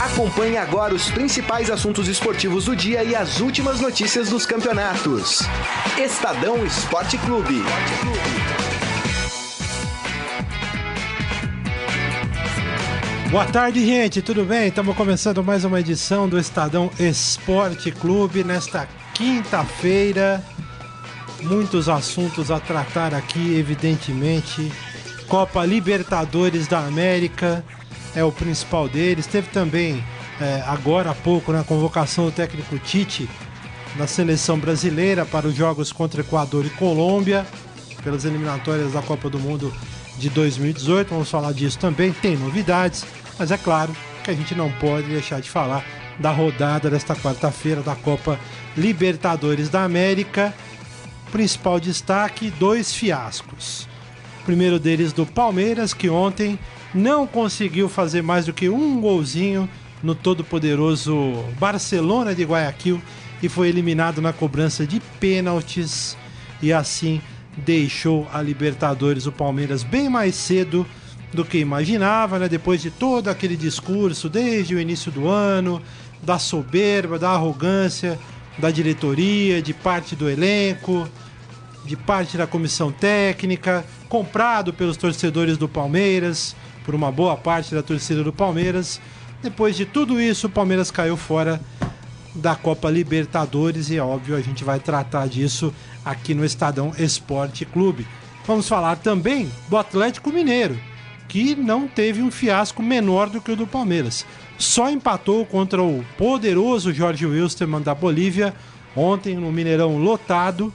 Acompanhe agora os principais assuntos esportivos do dia e as últimas notícias dos campeonatos. Estadão Esporte Clube. Boa tarde, gente. Tudo bem? Estamos começando mais uma edição do Estadão Esporte Clube nesta quinta-feira. Muitos assuntos a tratar aqui, evidentemente. Copa Libertadores da América é o principal deles. Teve também, é, agora há pouco, na convocação do técnico Tite na seleção brasileira para os jogos contra Equador e Colômbia, pelas eliminatórias da Copa do Mundo de 2018. Vamos falar disso também. Tem novidades, mas é claro que a gente não pode deixar de falar da rodada desta quarta-feira da Copa Libertadores da América. Principal destaque: dois fiascos. O primeiro deles do Palmeiras, que ontem não conseguiu fazer mais do que um golzinho no todo-poderoso Barcelona de Guayaquil e foi eliminado na cobrança de pênaltis e assim deixou a Libertadores o Palmeiras bem mais cedo do que imaginava, né? Depois de todo aquele discurso desde o início do ano, da soberba, da arrogância da diretoria, de parte do elenco, de parte da comissão técnica, comprado pelos torcedores do Palmeiras, por uma boa parte da torcida do Palmeiras. Depois de tudo isso, o Palmeiras caiu fora da Copa Libertadores e óbvio a gente vai tratar disso aqui no Estadão Esporte Clube. Vamos falar também do Atlético Mineiro, que não teve um fiasco menor do que o do Palmeiras. Só empatou contra o poderoso Jorge Wilstermann da Bolívia ontem no Mineirão lotado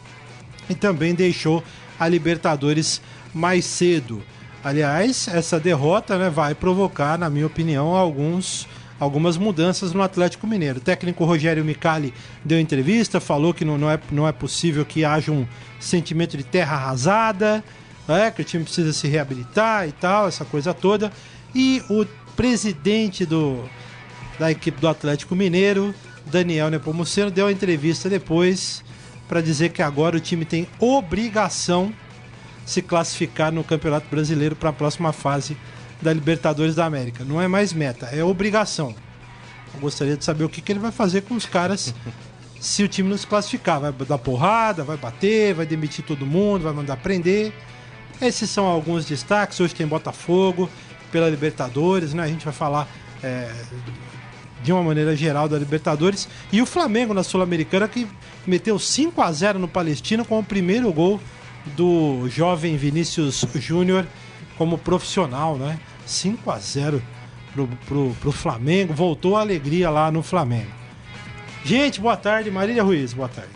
e também deixou a Libertadores mais cedo. Aliás, essa derrota né, vai provocar, na minha opinião, alguns, algumas mudanças no Atlético Mineiro. O técnico Rogério Micali deu entrevista, falou que não, não, é, não é possível que haja um sentimento de terra arrasada, né, que o time precisa se reabilitar e tal, essa coisa toda. E o presidente do, da equipe do Atlético Mineiro, Daniel Nepomuceno, deu a entrevista depois para dizer que agora o time tem obrigação se classificar no Campeonato Brasileiro para a próxima fase da Libertadores da América. Não é mais meta, é obrigação. Eu gostaria de saber o que, que ele vai fazer com os caras se o time não se classificar. Vai dar porrada, vai bater, vai demitir todo mundo, vai mandar prender. Esses são alguns destaques. Hoje tem Botafogo pela Libertadores, né? A gente vai falar é, de uma maneira geral da Libertadores. E o Flamengo na Sul-Americana que meteu 5 a 0 no Palestino com o primeiro gol do jovem Vinícius Júnior como profissional, né? 5 a 0 pro, pro, pro Flamengo, voltou a alegria lá no Flamengo. Gente, boa tarde, Marília Ruiz, boa tarde.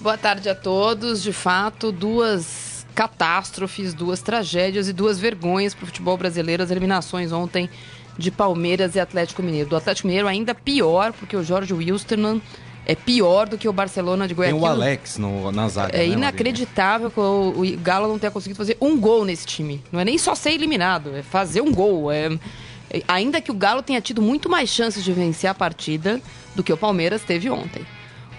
Boa tarde a todos. De fato, duas catástrofes, duas tragédias e duas vergonhas para o futebol brasileiro. As eliminações ontem de Palmeiras e Atlético Mineiro. Do Atlético Mineiro ainda pior, porque o Jorge Wilstermann é pior do que o Barcelona de Guayaquil. Tem o Alex no, na zaga. É né, inacreditável que o, o, Galo não tenha conseguido fazer um gol nesse time. Não é nem só ser eliminado, é fazer um gol. É, é, ainda que o Galo tenha tido muito mais chances de vencer a partida do que o Palmeiras teve ontem.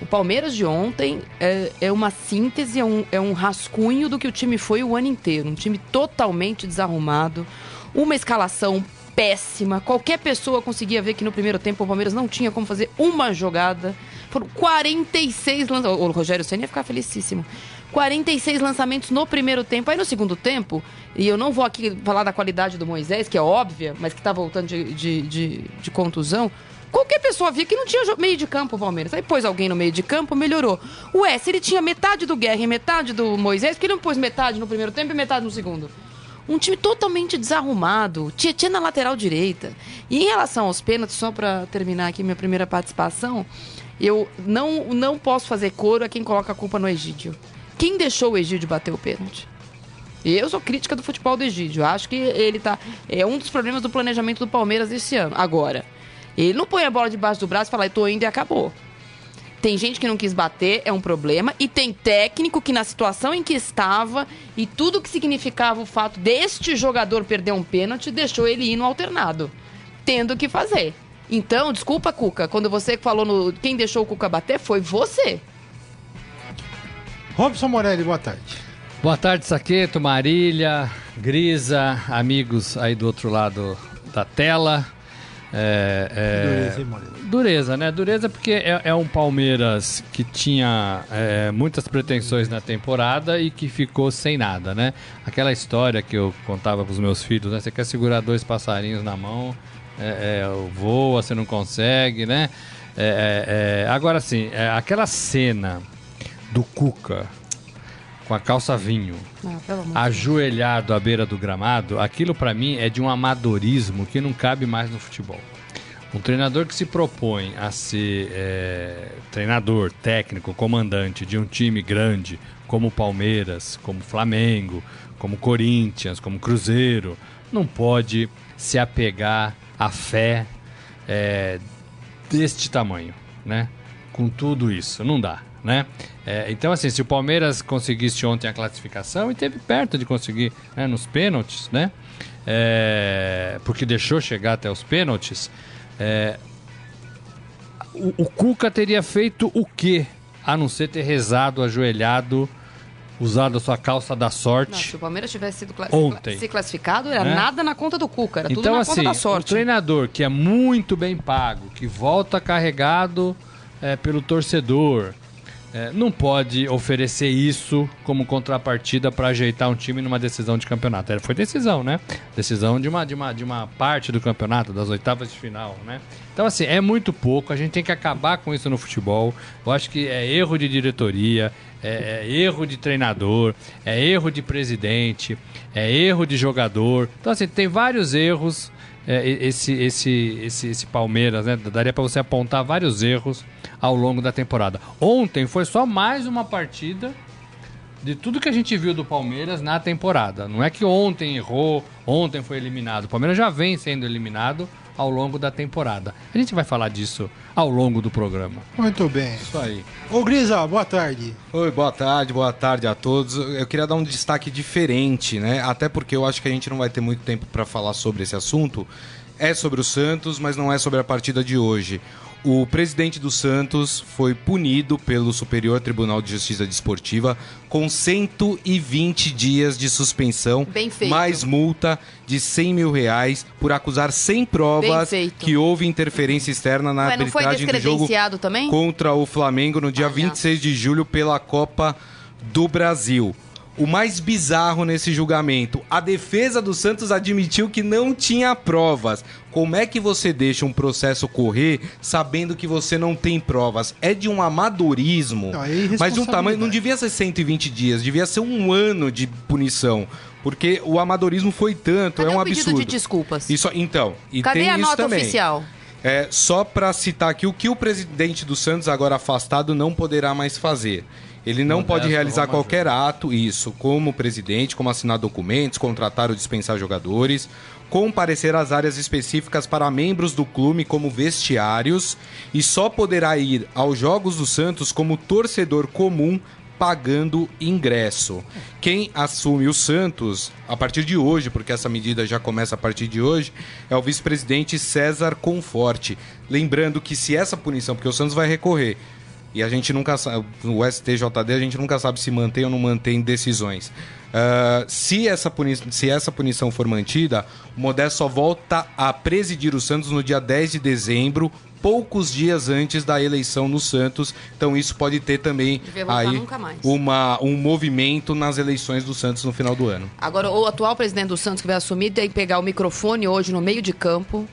O Palmeiras de ontem é, é uma síntese, é um, é um rascunho do que o time foi o ano inteiro. Um time totalmente desarrumado, uma escalação péssima. Qualquer pessoa conseguia ver que no primeiro tempo o Palmeiras não tinha como fazer uma jogada. Foram 46 lançamentos. O Rogério Senna ia ficar felicíssimo. 46 lançamentos no primeiro tempo. Aí no segundo tempo, e eu não vou aqui falar da qualidade do Moisés, que é óbvia, mas que tá voltando de, de, de, de contusão. Qualquer pessoa via que não tinha meio de campo o Palmeiras. Aí pôs alguém no meio de campo, melhorou. O S, ele tinha metade do Guerra e metade do Moisés, porque ele não pôs metade no primeiro tempo e metade no segundo. Um time totalmente desarrumado. Tietchan na lateral direita. E em relação aos pênaltis, só para terminar aqui minha primeira participação, eu não, não posso fazer coro a quem coloca a culpa no Egídio. Quem deixou o Egídio bater o pênalti? Eu sou crítica do futebol do Egídio. Acho que ele tá. É um dos problemas do planejamento do Palmeiras esse ano. Agora, ele não põe a bola debaixo do braço e fala, tô indo e acabou. Tem gente que não quis bater, é um problema. E tem técnico que, na situação em que estava e tudo que significava o fato deste jogador perder um pênalti, deixou ele ir no alternado, tendo que fazer. Então, desculpa, Cuca, quando você falou no quem deixou o Cuca bater, foi você. Robson Morelli, boa tarde. Boa tarde, Saqueto, Marília, Grisa, amigos aí do outro lado da tela. É, é, Dureza, hein, Moreira? dureza, né? Dureza porque é, é um Palmeiras que tinha é, muitas pretensões na temporada e que ficou sem nada, né? Aquela história que eu contava pros meus filhos, né? Você quer segurar dois passarinhos na mão, é, é, voa, você não consegue, né? Agora sim, aquela cena do Cuca com a calça vinho, Ah, ajoelhado à beira do gramado, aquilo pra mim é de um amadorismo que não cabe mais no futebol. Um treinador que se propõe a ser é, treinador, técnico, comandante de um time grande como Palmeiras, como Flamengo, como Corinthians, como Cruzeiro, não pode se apegar à fé é, deste tamanho, né? Com tudo isso, não dá, né? É, então, assim, se o Palmeiras conseguisse ontem a classificação e teve perto de conseguir né, nos pênaltis, né? É, porque deixou chegar até os pênaltis, é, o, o Cuca teria feito o quê? A não ser ter rezado, ajoelhado, usado a sua calça da Não, sorte. se o Palmeiras tivesse sido cla- Ontem. se classificado, era Né? nada na conta do Cuca, era tudo Então, na assim, conta da um sorte. treinador que é muito bem pago, que volta carregado é, pelo torcedor, é, não pode oferecer isso como contrapartida para ajeitar um time numa decisão de campeonato. É, Foi decisão, né? Decisão de uma, de, uma, de uma parte do campeonato, das oitavas de final, né? Então, assim, é muito pouco. A gente tem que acabar com isso no futebol. Eu acho que é erro de diretoria, é, é erro de treinador, é erro de presidente, é erro de jogador. Então, assim, tem vários erros. É, esse, esse, esse, esse Palmeiras, né? Daria para você apontar vários erros ao longo da temporada. Ontem foi só mais uma partida de tudo que a gente viu do Palmeiras na temporada. Não é que ontem errou, ontem foi eliminado. O Palmeiras já vem sendo eliminado ao longo da temporada. A gente vai falar disso ao longo do programa. Muito bem. Isso aí. Ô, Grisa, boa tarde. Oi, boa tarde, boa tarde a todos. Eu queria dar um destaque diferente, né? Até porque eu acho que a gente não vai ter muito tempo para falar sobre esse assunto. É sobre o Santos, mas não é sobre a partida de hoje. O presidente do Santos foi punido pelo Superior Tribunal de Justiça Desportiva com 120 dias de suspensão, mais multa de 100 mil reais por acusar sem provas que houve interferência externa na Ué, arbitragem do jogo também? contra o Flamengo no dia Palhaço. 26 de julho pela Copa do Brasil. O mais bizarro nesse julgamento, a defesa do Santos admitiu que não tinha provas. Como é que você deixa um processo correr sabendo que você não tem provas? É de um amadorismo. Não, é mas de um tamanho. Não devia ser 120 dias, devia ser um ano de punição. Porque o amadorismo foi tanto, Cadê é um o pedido absurdo. de desculpas? Isso, então, e Cadê tem a isso nota também. oficial? É, só para citar aqui o que o presidente do Santos, agora afastado, não poderá mais fazer. Ele não Modesto pode realizar qualquer ato, isso, como presidente, como assinar documentos, contratar ou dispensar jogadores, comparecer às áreas específicas para membros do clube como vestiários e só poderá ir aos Jogos do Santos como torcedor comum pagando ingresso. Quem assume o Santos a partir de hoje, porque essa medida já começa a partir de hoje, é o vice-presidente César Conforte. Lembrando que se essa punição, porque o Santos vai recorrer, e a gente nunca sabe, o STJD a gente nunca sabe se mantém ou não mantém decisões. Ah, se, essa puni se essa punição for mantida, o Modesto só volta a presidir o Santos no dia 10 de dezembro, poucos dias antes da eleição no Santos. Então isso pode ter também aí uma, um movimento nas eleições do Santos no final do ano. Agora, o atual presidente do Santos que vai assumir tem que pegar o microfone hoje no meio de campo,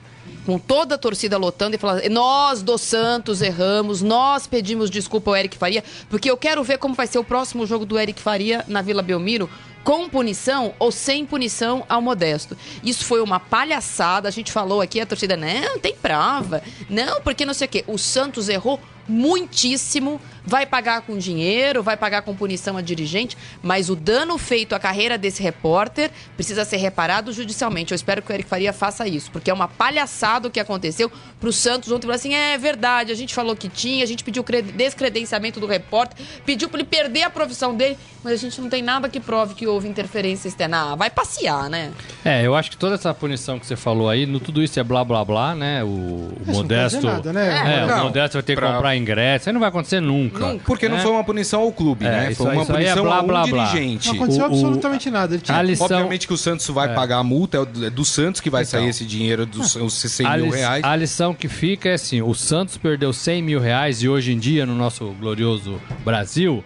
com toda a torcida lotando e falar: nós do Santos erramos, nós pedimos desculpa ao Eric Faria, porque eu quero ver como vai ser o próximo jogo do Eric Faria na Vila Belmiro. Com punição ou sem punição ao Modesto. Isso foi uma palhaçada. A gente falou aqui, a torcida, não, tem prova. Não, porque não sei o quê. O Santos errou muitíssimo, vai pagar com dinheiro, vai pagar com punição a dirigente, mas o dano feito à carreira desse repórter precisa ser reparado judicialmente. Eu espero que o Eric Faria faça isso, porque é uma palhaçada o que aconteceu pro Santos ontem. Falou assim: é verdade, a gente falou que tinha, a gente pediu cre- descredenciamento do repórter, pediu pra ele perder a profissão dele, mas a gente não tem nada que prove que houve interferência externa. Ah, vai passear, né? É, eu acho que toda essa punição que você falou aí, no tudo isso é blá blá blá, né? O, o Modesto. nada, né? É, Não, o Modesto vai ter que pra- comprar comprar ingresso. Isso não vai acontecer nunca. Porque não né? foi uma punição ao clube, É, né? Foi uma isso aí é punição blá, a um blá, blá. dirigente. Não aconteceu O- o- absolutamente nada. Ele tinha- a lição- Obviamente que o Santos vai pagar a multa, é o- é do Santos que vai sair esse dinheiro dos os 100 a, mil lis- reais. a lição que fica é assim: o Santos perdeu 100 mil reais e hoje em dia, no nosso glorioso Brasil,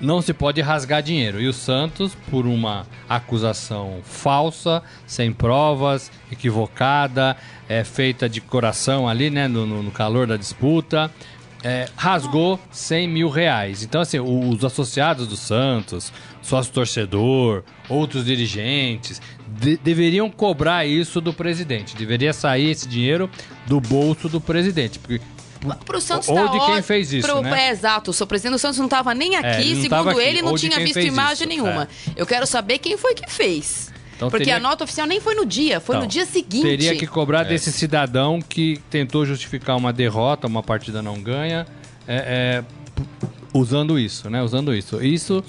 não se pode rasgar dinheiro. E o Santos, por uma acusação falsa, sem provas, equivocada, é, feita de coração ali, né, no- no calor da disputa. É, rasgou 100 mil reais. Então, assim, os associados do Santos, sócio torcedor, outros dirigentes, de- deveriam cobrar isso do presidente. Deveria sair esse dinheiro do bolso do presidente. Porque Pro Santos Ou tá de quem fez isso, Pro- né? É, exato. O seu presidente do Santos não estava nem aqui. ele não Segundo tava aqui. ele, não Ou tinha visto imagem isso, nenhuma. Eu quero saber quem foi que fez. Então Porque teria- a nota oficial nem foi no dia, foi Então, no dia seguinte. Teria que cobrar desse cidadão que tentou justificar uma derrota, uma partida não ganha, é, é, usando isso, né? Usando isso. Isso,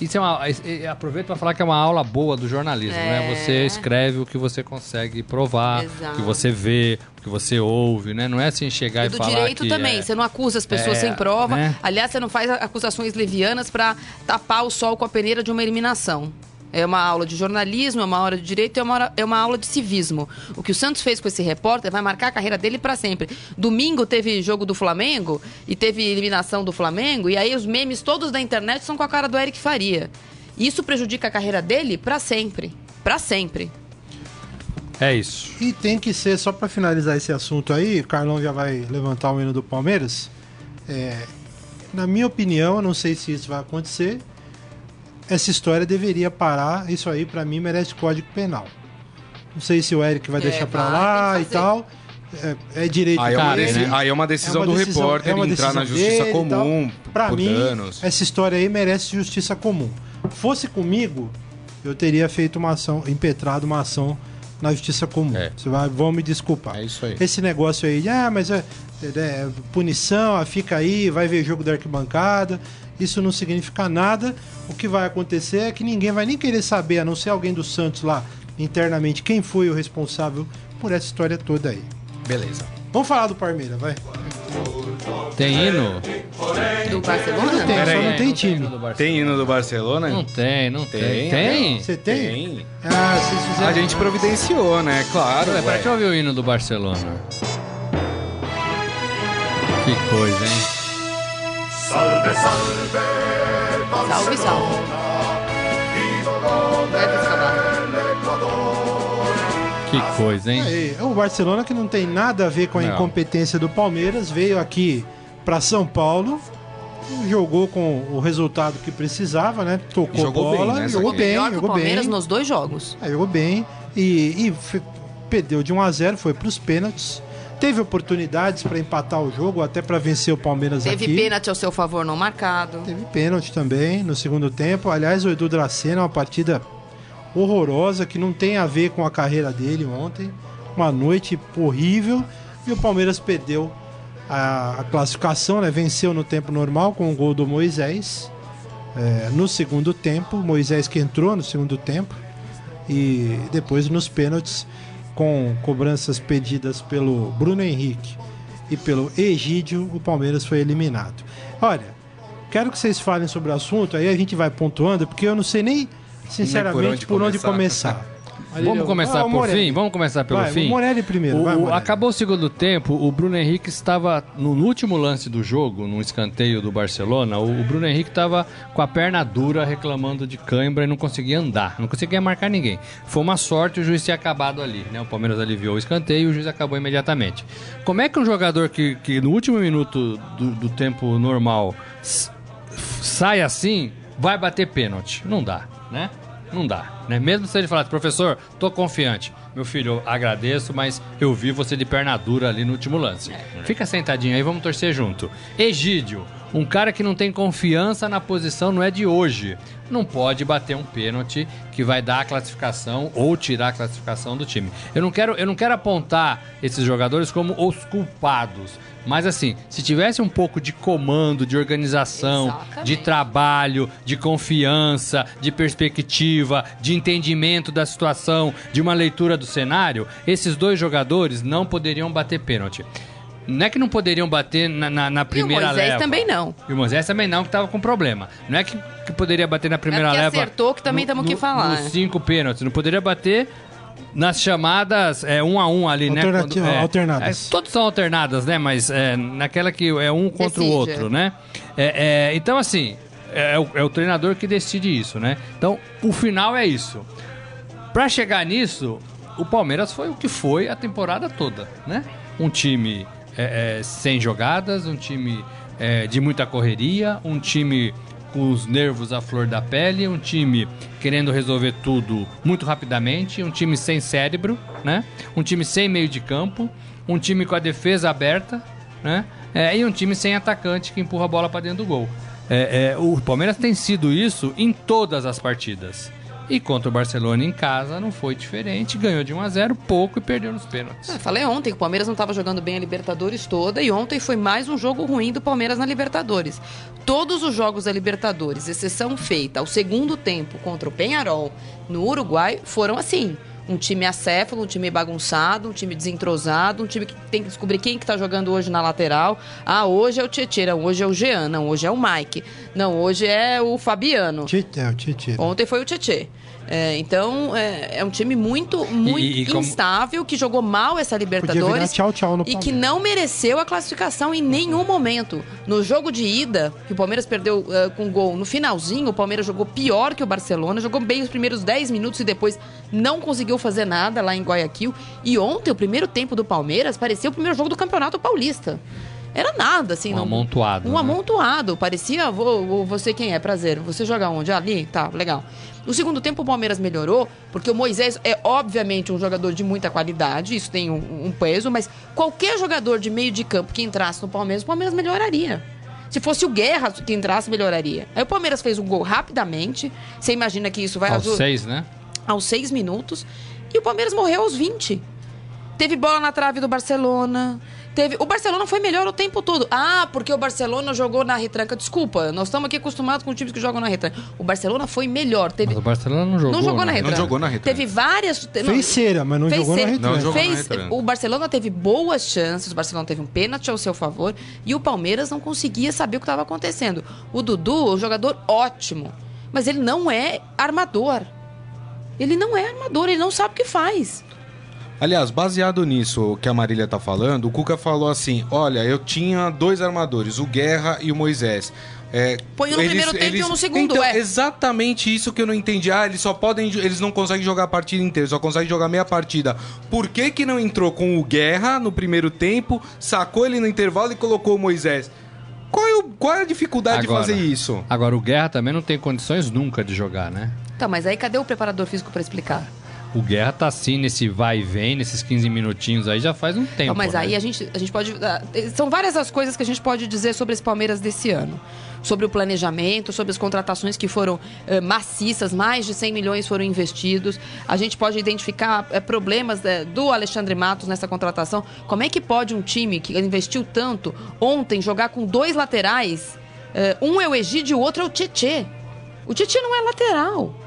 isso é uma. é- é- Aproveito para falar que é uma aula boa do jornalismo, né? É. Você escreve o que você consegue provar, Exato. o que você vê, o que você ouve, né? Não é assim chegar E e, do falar direito que, também, é, você não acusa as pessoas É, sem prova. né? Aliás, você não faz acusações levianas para tapar o sol com a peneira de uma eliminação. É uma aula de jornalismo, é uma aula de direito, é uma, hora- é uma aula de civismo. O que o Santos fez com esse repórter vai marcar a carreira dele para sempre. Domingo teve jogo do Flamengo e teve eliminação do Flamengo, e aí os memes todos da internet são com a cara do Eric Faria. Isso prejudica a carreira dele para sempre. Para sempre. É isso. E tem que ser, só pra finalizar esse assunto aí, o Carlão já vai levantar o hino do Palmeiras. É, na minha opinião, eu não sei se isso vai acontecer. Essa história deveria parar. Isso aí, pra mim, merece código penal. Não sei se o Eric vai É, deixar pra vai, lá e tal. É, é direito Aí é, uma dele. deci- aí é uma decisão É uma do decisão- repórter é uma entrar na justiça comum Pra por mim, danos. essa história aí merece justiça comum. Fosse comigo, eu teria feito uma ação, impetrado uma ação na justiça comum. É. Você vai, vão me desculpar. É isso aí. Esse negócio aí de, ah, mas é, é, é punição, ah, fica aí, vai ver jogo da arquibancada. Isso não significa nada. O que vai acontecer é que ninguém vai nem querer saber, a não ser alguém do Santos lá internamente, quem foi o responsável por essa história toda aí. Beleza. Vamos falar do Palmeiras, vai. Tem hino? Do Barcelona? Tem, Pera só aí, não tem tem time. Tem hino do Barcelona? Não tem, não tem. Tem, Tem? Você tem? Tem. Ah, vocês fizeram. A gente providenciou, né? Claro. Ué, ué. pra que ouvir o hino do Barcelona? Que coisa, hein? Salve, salve. Deve escalar. Que coisa, hein? Aí, o Barcelona que não tem nada a ver com a Não. incompetência do Palmeiras, veio aqui para São Paulo, jogou com o resultado que precisava, né? Tocou Jogou bem, bola, né, jogou bem, Melhor que o jogou Palmeiras bem. nos dois jogos. É, jogou bem e, e perdeu de 1 a 0, foi para os pênaltis. Teve oportunidades para empatar o jogo, até para vencer o Palmeiras Teve aqui. pênalti ao seu favor não marcado. Teve pênalti também no segundo tempo. Aliás, o Edu Dracena, uma partida horrorosa que não tem a ver com a carreira dele ontem. Uma noite horrível. E o Palmeiras perdeu a, a classificação, né? Venceu no tempo normal com o gol do Moisés. é, no segundo tempo, Moisés que entrou no segundo tempo. E depois nos pênaltis, com cobranças pedidas pelo Bruno Henrique e pelo Egídio, o Palmeiras foi eliminado. Olha, quero que vocês falem sobre o assunto, aí a gente vai pontuando, porque eu não sei nem, sinceramente, por onde, onde começar. começar. Vamos começar Ah, por fim? Vamos começar pelo Vai, fim? O Morelli primeiro, O- vai, Morelli. acabou o segundo tempo, o Bruno Henrique estava no, último lance do jogo, no escanteio do Barcelona. O, o Bruno Henrique estava com a perna dura, reclamando de cãibra e não conseguia andar, não conseguia marcar ninguém. Foi uma sorte o juiz ter acabado ali, né? O Palmeiras aliviou o escanteio e o juiz acabou imediatamente. Como é que um jogador que, que no último minuto do, do tempo normal sai assim, vai bater pênalti? Não dá, né? Não dá, né? Mesmo se ele falasse, professor, tô confiante. Meu filho, eu agradeço, mas eu vi você de perna dura ali no último lance. Fica sentadinho aí, vamos torcer junto. Egídio, um cara que não tem confiança na posição, não é de hoje. Não pode bater um pênalti que vai dar a classificação ou tirar a classificação do time. Eu não quero, eu não quero apontar esses jogadores como os culpados. Mas assim, se tivesse um pouco de comando, de organização, Exatamente. de trabalho, de confiança, de perspectiva, de entendimento da situação, de uma leitura do cenário, esses dois jogadores não poderiam bater pênalti. Não é que não poderiam bater na, na, na primeira e o Moisés leva. também não. E o Moisés também não, que tava com problema. Não é que, que poderia bater na primeira É leva. acertou, que também temos que falar, Nos é. cinco pênaltis. Não poderia bater nas chamadas é, um a um ali, né? Alternativa- é, alternadas. é, todos são alternadas, né? Mas é, naquela que é um contra o Decide, outro, é. né? É, é, então, assim, é, o, é o treinador que decide isso, né? Então, o final é isso. Pra chegar nisso, o Palmeiras foi o que foi a temporada toda, né? Um time é, é, sem jogadas, um time é, de muita correria, um time com os nervos à flor da pele, um time querendo resolver tudo muito rapidamente, um time sem cérebro, né? Um time sem meio de campo, um time com a defesa aberta, né? É, e um time sem atacante que empurra a bola para dentro do gol. É, é, o Palmeiras tem sido isso em todas as partidas. E contra o Barcelona em casa não foi diferente. Ganhou de 1 a 0 pouco e perdeu nos pênaltis. Eu falei ontem que o Palmeiras não estava jogando bem a Libertadores toda e ontem foi mais um jogo ruim do Palmeiras na Libertadores. Todos os jogos da Libertadores, exceção feita ao segundo tempo contra o Penharol no Uruguai, foram assim. Um time acéfalo, um time bagunçado, um time desentrosado, um time que tem que descobrir quem que tá jogando hoje na lateral. Ah, hoje é o Tietchan, não, hoje é o Jean, não, hoje é o Mike. Não, hoje é o Fabiano. Tite, é, o Tite. Ontem foi o Tietê. É, então, é, é um time muito, muito E- e como- instável, que jogou mal essa Libertadores. tchau, tchau E que não mereceu a classificação em nenhum momento. No jogo de ida, que o Palmeiras perdeu eh, com gol no finalzinho, o Palmeiras jogou pior que o Barcelona, jogou bem os primeiros 10 minutos e depois não conseguiu fazer nada lá em Guayaquil. E ontem, o primeiro tempo do Palmeiras parecia o primeiro jogo do Campeonato Paulista. Era nada, assim. Um não- amontoado, Um né? amontoado. Parecia, vou, vou- você quem é? Prazer. Você joga onde? Ali? Tá, legal. No segundo tempo, o Palmeiras melhorou, porque o Moisés é, obviamente, um jogador de muita qualidade, isso tem um, um peso, mas qualquer jogador de meio de campo que entrasse no Palmeiras, o Palmeiras melhoraria. Se fosse o Guerra que entrasse, melhoraria. Aí o Palmeiras fez um gol rapidamente. Você imagina que isso vai Aos seis, né? aos seis minutos. E o Palmeiras morreu aos 20. Teve bola na trave do Barcelona. Teve... O Barcelona foi melhor o tempo todo. Ah, porque o Barcelona jogou na retranca. Desculpa, nós estamos aqui acostumados com times que jogam na retranca. O Barcelona foi melhor. Teve... Mas o Barcelona não jogou. não jogou na né? retranca. jogou na retranca. Teve várias. Fez cera, mas não Fez jogou na cera. retranca. Não jogou na Fez- retranca. O Barcelona teve boas chances, o Barcelona teve um pênalti ao seu favor e o Palmeiras não conseguia saber o que estava acontecendo. O Dudu é um jogador ótimo, mas ele não é armador. Ele não é armador, ele não sabe o que faz. Aliás, baseado nisso que a Marília tá falando, o Cuca falou assim: olha, eu tinha dois armadores, o Guerra e o Moisés. É, Põe um no primeiro tempo e um no segundo, então, é. exatamente isso que eu não entendi. Ah, eles só podem. Eles não conseguem jogar a partida inteira, só conseguem jogar meia partida. Por que, que não entrou com o Guerra no primeiro tempo, sacou ele no intervalo e colocou o Moisés? Qual é, o- qual é a dificuldade Agora- de fazer isso? Agora, o Guerra também não tem condições nunca de jogar, né? Tá, mas aí cadê o preparador físico para explicar? O Guerra tá assim, nesse vai e vem, nesses 15 minutinhos aí, já faz um tempo. Não, mas né? aí a gente, a gente pode. ah, São várias as coisas que a gente pode dizer sobre esse Palmeiras desse ano. Sobre o planejamento, sobre as contratações que foram eh, maciças, mais de 100 milhões foram investidos. A gente pode identificar eh, problemas eh, do Alexandre Matos nessa contratação. Como é que pode um time que investiu tanto ontem jogar com dois laterais? Um é o Egídio e o outro é o Tietê. O Tietê não é lateral.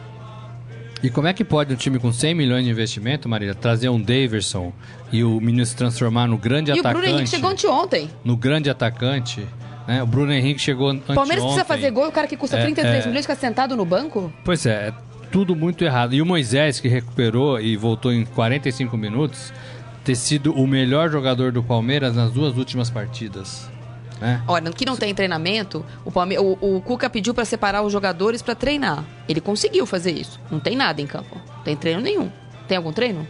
E como é que pode um time com 100 milhões de investimento, Marília, trazer um Daverson e o menino se transformar no grande e o atacante? Bruno Henrique chegou anteontem. No grande atacante. Né? O Bruno Henrique chegou anteontem. O Palmeiras precisa fazer gol e o cara que custa É, 33 é. milhões fica sentado no banco? Pois é, é tudo muito errado. E o Moisés, que recuperou e voltou em 45 minutos, ter sido o melhor jogador do Palmeiras nas duas últimas partidas. Né? Olha, que não tem treinamento, o, Palme... o, o Cuca pediu para separar os jogadores para treinar. Ele conseguiu fazer isso. Não tem nada em campo. Não tem treino nenhum. Tem algum treino?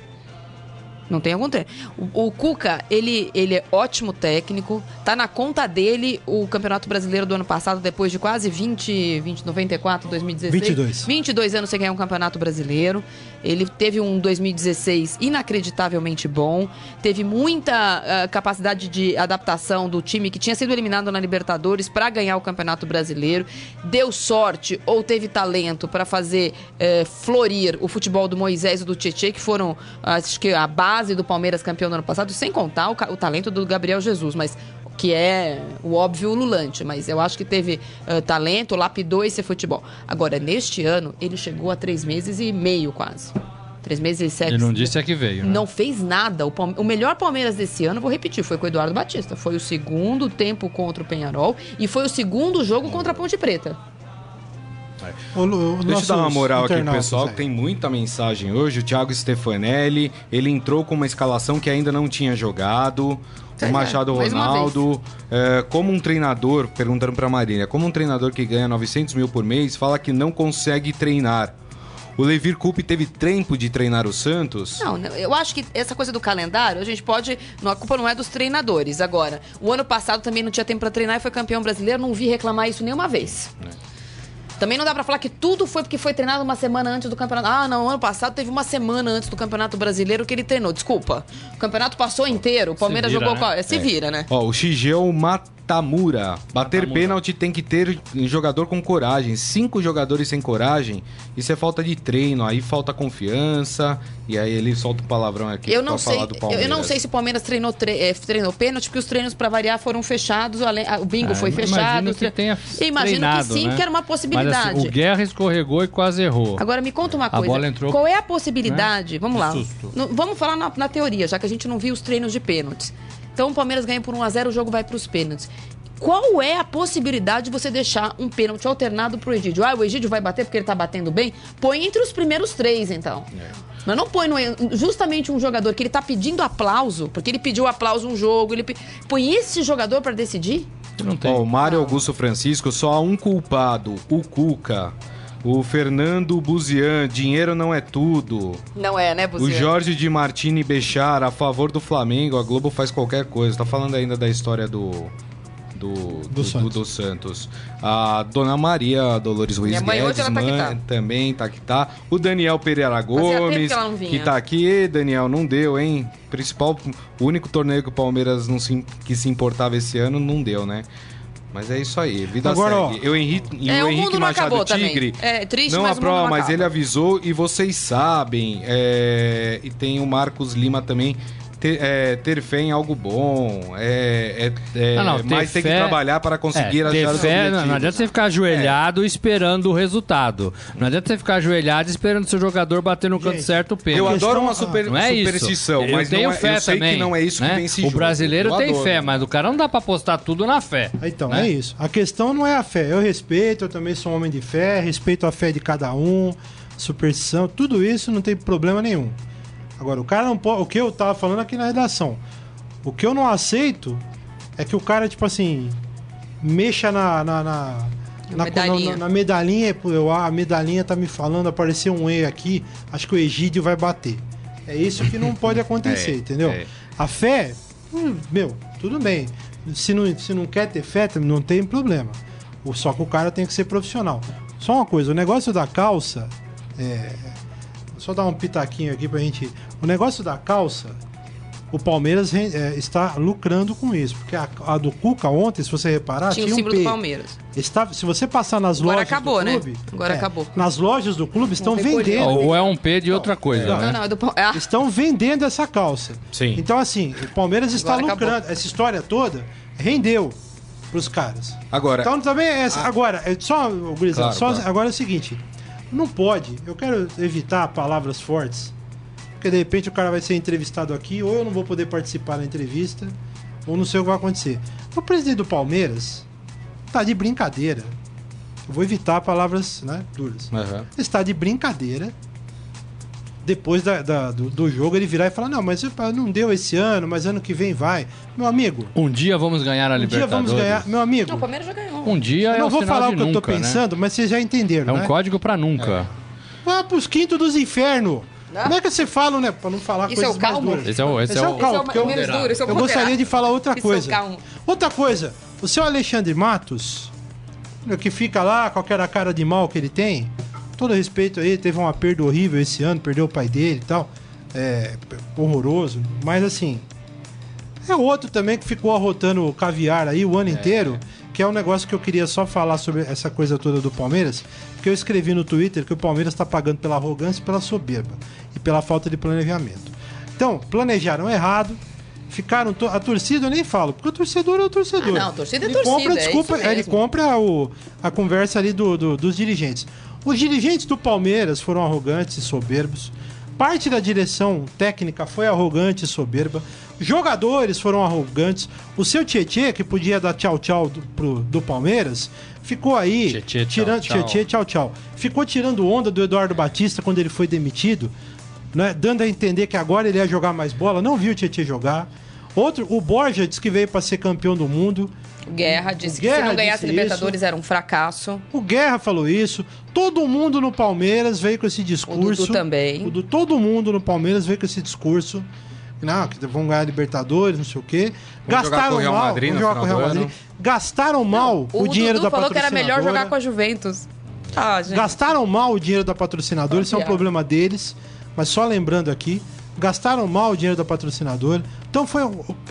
Não tem algum treino. O, o Cuca, ele, ele é ótimo técnico. Tá na conta dele o Campeonato Brasileiro do ano passado, depois de quase 20, 20 94, 2016. 22. 22 anos sem ganhar um Campeonato Brasileiro. Ele teve um 2016 inacreditavelmente bom. Teve muita ah, capacidade de adaptação do time que tinha sido eliminado na Libertadores para ganhar o Campeonato Brasileiro. Deu sorte ou teve talento para fazer eh, florir o futebol do Moisés e do Tietchan, que foram, acho que, a base do Palmeiras campeão do ano passado, sem contar o, o talento do Gabriel Jesus, mas que é o óbvio ululante, mas eu acho que teve eh, talento, lapidou esse futebol. Agora, neste ano, ele chegou a três meses e meio quase. Três meses e sete. Ele não disse a que veio, né? Não fez nada. O, Palme- o melhor Palmeiras desse ano, vou repetir, foi com o Eduardo Batista. Foi o segundo tempo contra o Penharol e foi o segundo jogo contra a Ponte Preta. O, o, Deixa eu dar uma moral aqui pro pessoal, que tem muita mensagem hoje. O Thiago Stefanelli, ele entrou com uma escalação que ainda não tinha jogado. O é, Machado Ronaldo, é, como um treinador, perguntando pra Marília, como um treinador que ganha 900 mil por mês, fala que não consegue treinar. O Levir Coupe teve tempo de treinar o Santos? Não, não, eu acho que essa coisa do calendário, a gente pode. não, A culpa não é dos treinadores. Agora, o ano passado também não tinha tempo pra treinar e foi campeão brasileiro, não vi reclamar isso nenhuma vez. Também não dá pra falar que tudo foi porque foi treinado uma semana antes do campeonato. Ah, não, ano passado teve uma semana antes do Campeonato Brasileiro que ele treinou. Desculpa. O campeonato passou inteiro. O Palmeiras vira, jogou né? qual? É, se vira, né? Ó, o Shigeo Matamura. Bater pênalti tem que ter jogador com coragem. Cinco jogadores sem coragem, isso é falta de treino. Aí falta confiança. E aí ele solta o palavrão aqui Eu pra não, sei, falar do eu, Palmeiras. eu não sei se o Palmeiras treinou, tre é, treinou pênalti, porque os treinos pra variar foram fechados, o ale- o bingo Ah, foi imagino fechado. que tenha Eu imagino treinado, que sim, né? que era uma Mas possibilidade. assim, o Guerra escorregou e quase errou. Agora me conta uma A coisa. bola entrou, Qual é a possibilidade? né? Vamos lá. No- vamos falar na, na teoria, já que a gente não viu os treinos de pênaltis. Então o Palmeiras ganha por 1x0, o jogo vai pros pênaltis. Qual é a possibilidade de você deixar um pênalti alternado pro Egídio? Ah, o Egídio vai bater porque ele tá batendo bem? Põe entre os primeiros três, então. Mas não põe no, justamente um jogador que ele tá pedindo aplauso, porque ele pediu aplauso um jogo, ele pe- põe esse jogador pra decidir? Não tem. Ó, o Mário Augusto Francisco, só há um culpado, o Cuca. O Fernando Buzian, dinheiro não é tudo. Não é, né, O Buziano? Jorge de Martini Bechar, a favor do Flamengo, a Globo faz qualquer coisa. Tá falando ainda da história do. Do, do, do Santos. Santos. A Dona Maria Dolores Ruiz mãe Guedes tá que mãe, tá. também tá que tá. O Daniel Pereira Gomes, que vinha. tá aqui. Daniel, não deu, hein? Principal, o único torneio que o Palmeiras não se, que se importava esse ano, não deu, né? Mas é isso aí, vida Agora, segue. Eu, Henrique, e É, o o Henrique Machado acabou também. Tigre É triste, não mas o mundo aprova, não mas ele avisou e vocês sabem. é, e tem o Marcos Lima também. Ter, é, ter fé em algo bom. É, é, é, Não, não, ter mas tem que fé- trabalhar para É, conseguir ter achar os fé, não, não adianta você ficar ajoelhado esperando o resultado. Não adianta você ficar ajoelhado esperando seu jogador bater no canto Gente, certo o pênalti. Eu adoro uma super, Não é isso. superstição, eu mas tenho não é, fé eu sei também, que não é isso né? que vence O jogo. brasileiro Eu tem adoro. fé, mas o cara não dá pra apostar tudo na fé. Então, né? é isso. A questão não é a fé. Eu respeito, eu também sou um homem de fé, respeito a fé de cada um, superstição, tudo isso não tem problema nenhum. Agora, o cara não pode. O que eu tava falando aqui na redação. O que eu não aceito é que o cara, tipo assim, mexa na. na, na Na medalhinha. na- na medalhinha, eu, ah, a medalhinha tá me falando, apareceu um E aqui, acho que o Egídio vai bater. É isso que não pode acontecer, É, entendeu? é. A fé, hum, meu, tudo bem. Se não, se não quer ter fé, não tem problema. Só que o cara tem que ser profissional. Só uma coisa, o negócio da calça. É, só dar um pitaquinho aqui pra gente. O negócio da calça, o Palmeiras é, está lucrando com isso. Porque a, a do Cuca ontem, se você reparar, Tinha tinha, o um símbolo P. do Palmeiras. Está, se você passar nas Agora lojas acabou, do né? clube. Agora acabou. Nas lojas do clube estão vendendo. Ou é um P de outra coisa, Não, né? Não, não, é do ah, Estão vendendo essa calça. Sim. Então, assim, o Palmeiras está Agora acabou. lucrando. Essa história toda rendeu pros caras. Agora, Então também é essa. Agora, é só, Gurizada, Claro, só claro. agora é o seguinte: não pode. Eu quero evitar palavras fortes. Porque de repente o cara vai ser entrevistado aqui, ou eu não vou poder participar da entrevista, ou não sei o que vai acontecer. O presidente do Palmeiras tá de brincadeira. Eu vou evitar palavras né, duras. Aham. Está de brincadeira. Depois da- da- do, do jogo, ele virar e falar: Não, mas epa, não deu esse ano, mas ano que vem vai. Meu amigo, Um dia vamos ganhar a um dia Libertadores. vamos ganhar. Meu amigo, não, o Palmeiras já ganhou. Um dia eu é não o vou falar o que eu nunca, tô né? pensando, mas vocês já entenderam, É um né? código pra nunca. Vá pros quintos dos infernos. Ah. Como é que você fala, né? Pra não falar Isso é coisas o mais calmo? duras. Esse é o, esse Esse é é o, o calmo, Esse é o porque eu- menos duro, esse é o Eu gostaria de falar outra Esse é o coisa. calmo. Outra coisa, o seu Alexandre Matos, que fica lá com aquela cara de mal que ele tem, todo respeito aí, teve uma perda horrível esse ano, perdeu o pai dele e tal. É horroroso. Mas assim, é outro também que ficou arrotando o caviar aí o ano inteiro, que é um negócio que eu queria só falar sobre essa coisa toda do Palmeiras, porque eu escrevi no Twitter que o Palmeiras está pagando pela arrogância e pela soberba e pela falta de planejamento. Então, planejaram errado, ficaram to- a torcida eu nem falo, porque o torcedor é o torcedor. Ah, não, torcida é ele torcida, compra, é desculpa, ele compra o, a conversa ali do, do- dos dirigentes. Os dirigentes do Palmeiras foram arrogantes e soberbos. Parte da direção técnica foi arrogante e soberba. Jogadores foram arrogantes. O seu Tietê, que podia dar tchau tchau do, pro- do Palmeiras, ficou aí Tietê, tchau, tirando tchau. Tietê, tchau tchau. Ficou tirando onda do Eduardo Batista quando ele foi demitido, né, dando a entender que agora ele ia jogar mais bola. Não viu o Tietê jogar. Outro, o Borja disse que veio para ser campeão do mundo. Guerra disse O que se Guerra não ganhasse Libertadores era um fracasso. O Guerra falou isso. Todo mundo no Palmeiras veio com esse discurso. Dudu também. O do, todo mundo no Palmeiras veio com esse discurso. Não, que vão ganhar Libertadores, não sei o quê. Vamos jogar Gastaram com o Real mal. Madrid no jogar com o Real Madrid. Gastaram mal o, O dinheiro Dudu da falou que era melhor jogar com patrocinadora. a Juventus. Ah, gente. Gastaram mal o dinheiro da patrocinadora, isso é um problema deles. Mas só lembrando aqui, gastaram mal o dinheiro da patrocinadora. Então foi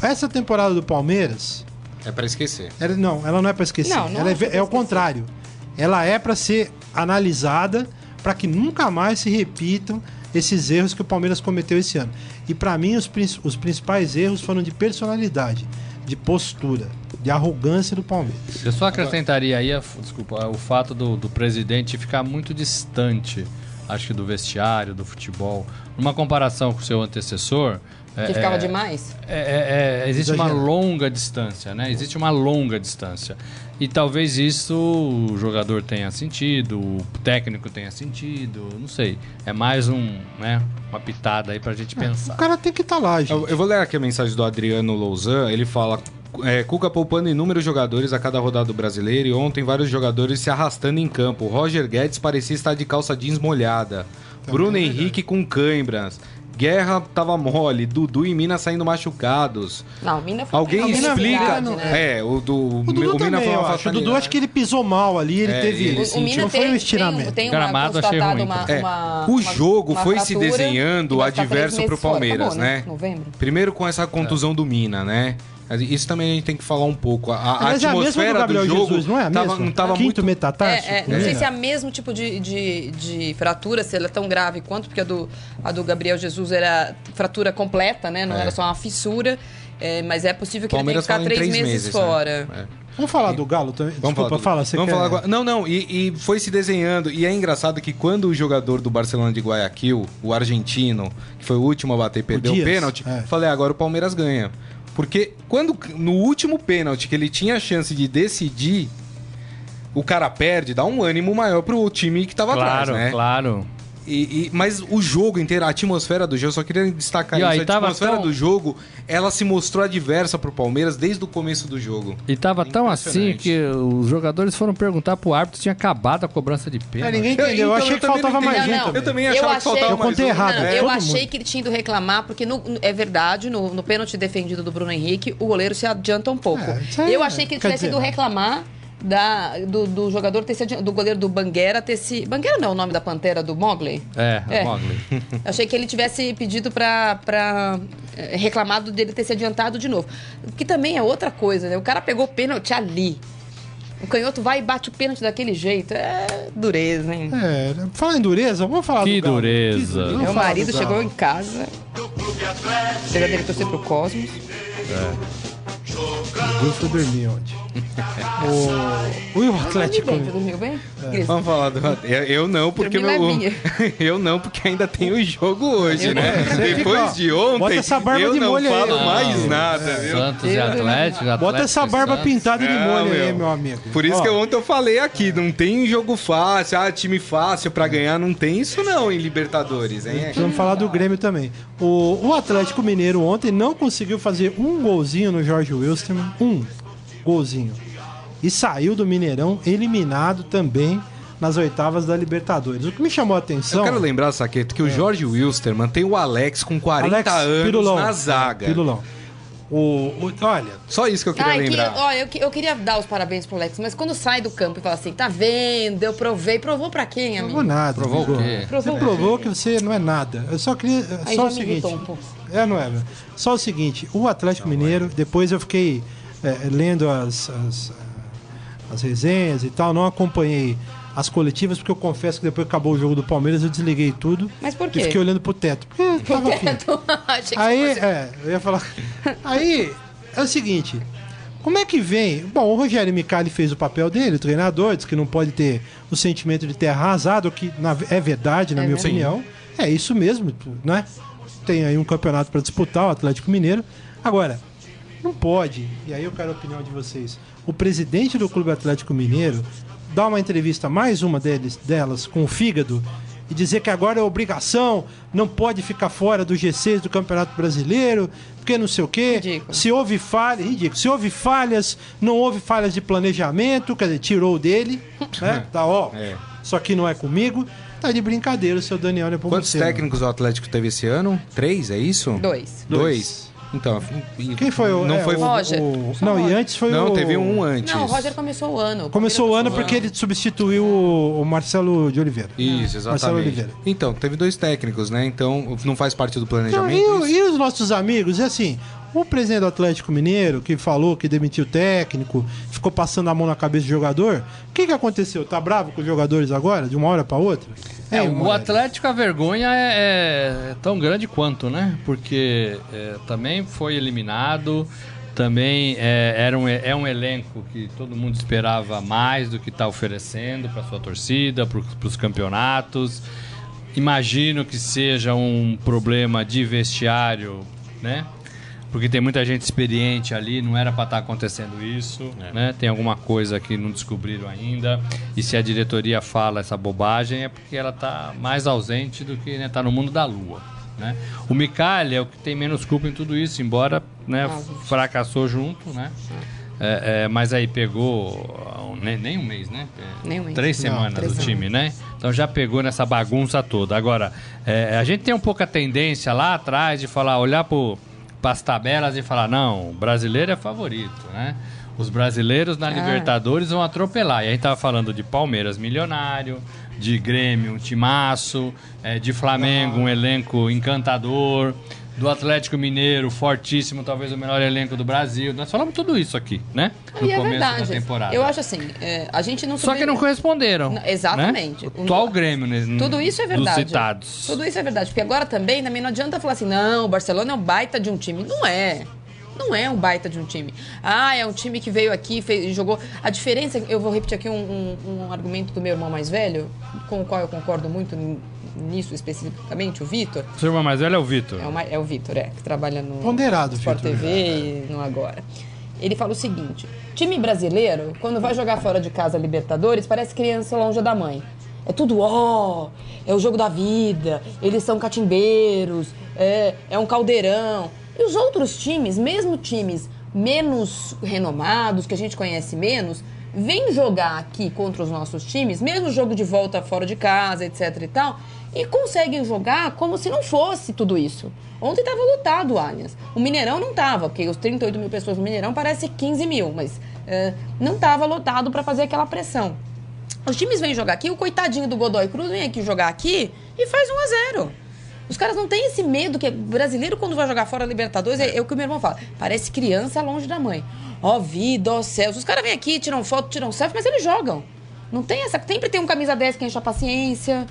essa temporada do Palmeiras. É pra esquecer. Ela- não, ela não é pra esquecer. Não, não ela é, é é o contrário. Ela é pra ser analisada para que nunca mais se repitam esses erros que o Palmeiras cometeu esse ano. E pra mim os, os principais erros foram de personalidade, de postura, de arrogância do Palmeiras. Eu só acrescentaria aí, a- desculpa, o fato do, do presidente ficar muito distante, acho que do vestiário, do futebol. Numa comparação com o seu antecessor. Que é- ficava é- demais. É, é- é- existe uma longa distância, né? Existe uma longa distância. E talvez isso o jogador tenha sentido, o técnico tenha sentido, não sei. É mais um, né, uma pitada aí pra gente O pensar. cara tem que estar lá, gente. Eu, eu vou ler aqui a mensagem do Adriano Louzan. Ele fala: é, Cuca poupando inúmeros jogadores a cada rodada do brasileiro e ontem vários jogadores se arrastando em campo. Roger Guedes parecia estar de calça jeans molhada. Bruno Henrique com cãibras. Guerra tava mole. Dudu e Mina saindo machucados. Não, o Mina foi Alguém Mina- explica. Mina, né? É, o do O Dudu o Mina também, foi uma acho. O. Dudu acho que ele pisou mal ali, ele É, teve. ele O, o sentiu, Mina não foi um estiramento. tem, tem Gramado uma achei ruim uma, também. É, uma- o jogo uma foi se desenhando adverso pro meses fora. Palmeiras, Acabou, né? Novembro. Primeiro com essa contusão do Mina, né? Isso também a gente tem que falar um pouco. A, a Mas é a mesma do atmosfera Gabriel do jogo Jesus, não é a tava, mesma? não tava Quinto muito metatarso? É, é, não sei se é o mesmo tipo de, de, de fratura, se ela é tão grave quanto, porque a do, a do Gabriel Jesus era fratura completa, né? Não É. era só uma fissura. É, mas é possível que Palmeiras ele tenha que ficar três, três meses, meses, né? fora. É. Vamos falar do Galo também? Desculpa, falar do- fala. Você Vamos quer... falar agora. Não, não, e, e foi se desenhando. E é engraçado que quando o jogador do Barcelona de Guayaquil, o argentino, que foi o último a bater, perdeu o Dias, pênalti, é. falei, agora o Palmeiras ganha. Porque quando no último pênalti que ele tinha a chance de decidir, o cara perde, dá um ânimo maior pro time que tava Claro, atrás, né? claro. E, e- mas o jogo inteiro, a atmosfera do jogo, eu só queria destacar E isso. aí, a atmosfera tão- do jogo, ela se mostrou adversa pro Palmeiras desde o começo do jogo. E tava tão assim que os jogadores foram perguntar pro árbitro se tinha acabado a cobrança de É, pênalti. ninguém entendeu. Eu, então, achei eu que também faltava mais um Não. Eu também Eu achava que achei- faltava Eu mais contei um. errado. Não, É, eu achei mundo. que ele tinha ido reclamar, porque no- é verdade, no, no pênalti defendido do Bruno Henrique, o goleiro se adianta um pouco. É, eu é- achei que ele tivesse ido reclamar da, do, do jogador ter se adi- do goleiro do Banguera ter se. Banguera não é o nome da pantera do Mogli? É, É. Mogli. Eu achei que ele tivesse pedido pra, pra eh, reclamado dele ter se adiantado de novo. Que também é outra coisa, né? O cara pegou o pênalti ali. O canhoto vai e bate o pênalti daquele jeito. É dureza, hein? É, fala em dureza, vamos falar Que do Galo. dureza. vamos Meu falar marido do chegou em casa. Apesar dele torcer pro Cosmos. Eu fui dormir ontem. o... E o Atlético? Dormiu bem, dormiu bem? Cris? Vamos falar do. Eu, eu não, porque Dormi meu. eu não, porque ainda tem o jogo hoje, Eu né? não. Depois de ontem, bota essa barba eu de não molho aí. falo Não, mais nada, viu? Santos e Eu- Atlético. Bota Atlético essa barba Santos. pintada de Não, molho aí, meu. amigo. Por isso Ó, que ontem eu falei aqui, não tem jogo fácil, ah, time fácil pra ganhar, não tem isso não em Libertadores, hein? Vamos falar do Grêmio também. O, o Atlético Mineiro ontem não conseguiu fazer um golzinho no Jorge Wilstermann. Um golzinho. E saiu do Mineirão eliminado também nas oitavas da Libertadores. O que me chamou a atenção. Eu quero lembrar, Saqueto, que o Jorge Wilstermann tem o Alex com 40 Alex anos Pirulão. na zaga. Pirulão. O, o- olha, Só isso que eu queria Ai, que, lembrar. ó, eu, eu queria dar os parabéns pro Alex, mas quando sai do campo e fala assim, tá vendo, eu provei, provou pra quem, não amigo? provou nada. Provou o quê? Provou Você provou que você não é nada. Eu só queria. Aí só já o me seguinte. um pouco. É, não é? velho? Só o seguinte: o Atlético Mineiro, depois eu fiquei é, lendo as, as, as resenhas e tal, não acompanhei as coletivas, porque eu confesso que depois que acabou o jogo do Palmeiras eu desliguei tudo. Mas por E quê? fiquei olhando pro teto. Porque tava afim. Achei que Aí, fosse- é, eu ia falar. Aí, é o seguinte. Como é que vem? Bom, o Rogério Micali fez o papel dele, o treinador, diz que não pode ter o sentimento de ter arrasado, o que na- é verdade, na É minha verdade. opinião. É isso mesmo, né? Tem aí um campeonato para disputar, o Atlético Mineiro. Agora, não pode, e aí eu quero a opinião de vocês. O presidente do Clube Atlético Mineiro dá uma entrevista, mais uma deles, delas, com o fígado, e dizer que agora é obrigação, não pode ficar fora do G6 do Campeonato Brasileiro, porque não sei o quê. Ridículo. Se houve falhas, ridículo. Se houve falhas, não houve falhas de planejamento, quer dizer, tirou dele, né? Tá, ó. É. Só que não é comigo. Tá de brincadeira o seu Daniel Quantos Nepomuceno. técnicos o Atlético teve esse ano? Três, é isso? Dois. Dois. Então, Quem foi o. Não é, foi. o- Roger. o- Não, o e Roger. antes foi Não, o. teve um antes. Não, o Roger começou o ano. Começou o ano porque ele substituiu o, o Marcelo de Oliveira. Isso, Marcelo exatamente. Oliveira. Então, teve dois técnicos, né? Então, não faz parte do Não, planejamento. e, e os nossos amigos? E assim, o presidente do Atlético Mineiro, que falou que demitiu o técnico, ficou passando a mão na cabeça do jogador, o que, que aconteceu? Tá bravo com os jogadores agora, de uma hora pra outra? É, Hein, o? Atlético, a vergonha é, é tão grande quanto, né? Porque é, também foi eliminado, também é, era um, é um elenco que todo mundo esperava mais do que está oferecendo para sua torcida, para os campeonatos. Imagino que seja um problema de vestiário, né? Porque tem muita gente experiente ali, não era para estar acontecendo isso, né? Tem alguma coisa que não descobriram ainda. E se a diretoria fala essa bobagem é porque ela tá mais ausente do que né, tá no mundo da lua, né? O Micali é o que tem menos culpa em tudo isso, embora né, fracassou junto, né? É, é, mas aí pegou ah, nem, nem um mês, né? É, Nem um mês. Três Não, semanas três do time, né? Então já pegou nessa bagunça toda. Agora, é, a gente tem um pouco a tendência lá atrás de falar, olhar para as tabelas e falar, não, o brasileiro é favorito, né? Os brasileiros na Libertadores vão atropelar. E a gente tava falando de Palmeiras milionário, de Grêmio um timaço, é, de Flamengo um elenco encantador, do Atlético Mineiro fortíssimo, talvez o melhor elenco do Brasil. Nós falamos tudo isso aqui, né? E é começo verdade. da temporada. Eu acho assim, é, a gente não Só que não corresponderam. Não, exatamente. Né? O atual Grêmio, né? Tudo isso é Dos verdade. citados. Tudo isso é verdade. Porque agora também, também não adianta falar assim, não, o Barcelona é um baita de um time. Não é. Não é um baita de um time. Ah, é um time que veio aqui e jogou. A diferença, eu vou repetir aqui um, um- um argumento do meu irmão mais velho, com o qual eu concordo muito nisso especificamente, o Vitor. O seu irmão mais velho é o Vitor. É o, ma- é o Vitor, é, que trabalha no Ponderado, Sport Vitor. TV e no Agora. Ele fala o seguinte: time brasileiro, quando vai jogar fora de casa Libertadores, parece criança longe da mãe. É tudo ó, é o jogo da vida, eles são catimbeiros, é, é um caldeirão. E os outros times, mesmo times menos renomados, que a gente conhece menos, vêm jogar aqui contra os nossos times, mesmo jogo de volta fora de casa, etc e tal, e conseguem jogar como se não fosse tudo isso. Ontem estava lotado o Allianz. O Mineirão não estava, porque os 38 mil pessoas no Mineirão parece 15 mil, mas é, não estava lotado para fazer aquela pressão. Os times vêm jogar aqui, o coitadinho do Godoy Cruz vem aqui jogar aqui e faz 1 a 0 Os caras não têm esse medo que brasileiro quando vai jogar fora da Libertadores, é, é o que o meu irmão fala. Parece criança longe da mãe. Ó vida, ó céus. Os caras vêm aqui, tiram foto, tiram selfie, mas eles jogam. Não tem essa. Sempre tem um camisa 10 que enche a paciência.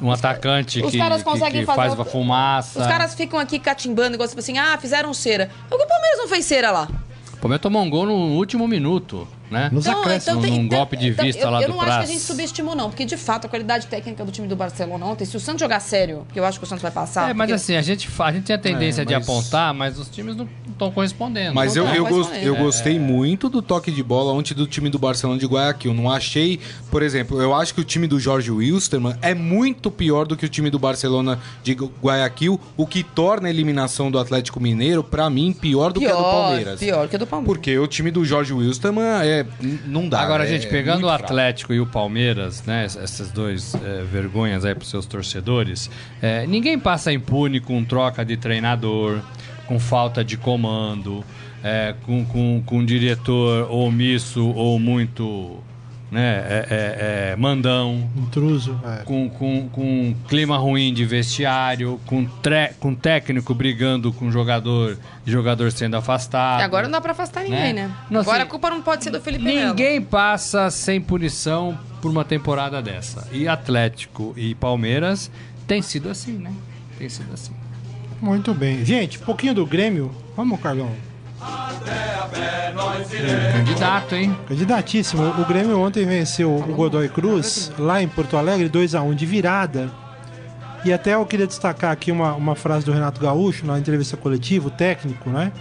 Um atacante os que, caras que- conseguem que fazer faz uma fumaça. Os caras ficam aqui catimbando, igual tipo assim, ah, fizeram cera. Que o Palmeiras não fez cera lá? O Palmeiras tomou um gol no último minuto, né? Nos acréscimos. num golpe de então, vista eu, lá eu do não acho que a gente subestimou, não. Porque, de fato, a qualidade técnica do time do Barcelona ontem, se o Santos jogar sério, que eu acho que o Santos vai passar... É, mas porque- assim, a gente, a gente tem a tendência É, de mas- apontar, mas os times não estão correspondendo. Mas eu, eu, é. eu gostei muito do toque de bola ontem do time do Barcelona de Guayaquil. Não achei, por exemplo, eu acho que o time do Jorge Wilstermann é muito pior do que o time do Barcelona de Gu- Guayaquil, o que torna a eliminação do Atlético Mineiro, pra mim, pior do que a do Palmeiras. Pior que a do Palmeiras. Porque o time do Jorge Wilstermann é, n- não dá. Agora, é gente, pegando o fraco. Atlético e o Palmeiras, né? ess- Essas duas é, vergonhas aí pros seus torcedores, é, ninguém passa impune com troca de treinador, com falta de comando, é, com, com, com diretor omisso ou muito né, é, é, é, mandão. Intruso. é. com, com, com clima ruim de vestiário, com, tre com técnico brigando com jogador, jogador sendo afastado. E agora não dá pra afastar ninguém, Né? né? Não, agora assim, a culpa não pode ser do Felipe Melo. Ninguém passa sem punição por uma temporada dessa. E Atlético e Palmeiras tem sido assim, né? Tem sido assim. Muito bem. Gente, um pouquinho do Grêmio. Vamos, Carlão. Candidato, hein? Candidatíssimo. O Grêmio ontem venceu o Godoy Cruz lá em Porto Alegre, 2 a 1 de virada. E até eu queria destacar aqui uma, uma frase do Renato Gaúcho na entrevista coletiva, o técnico, né?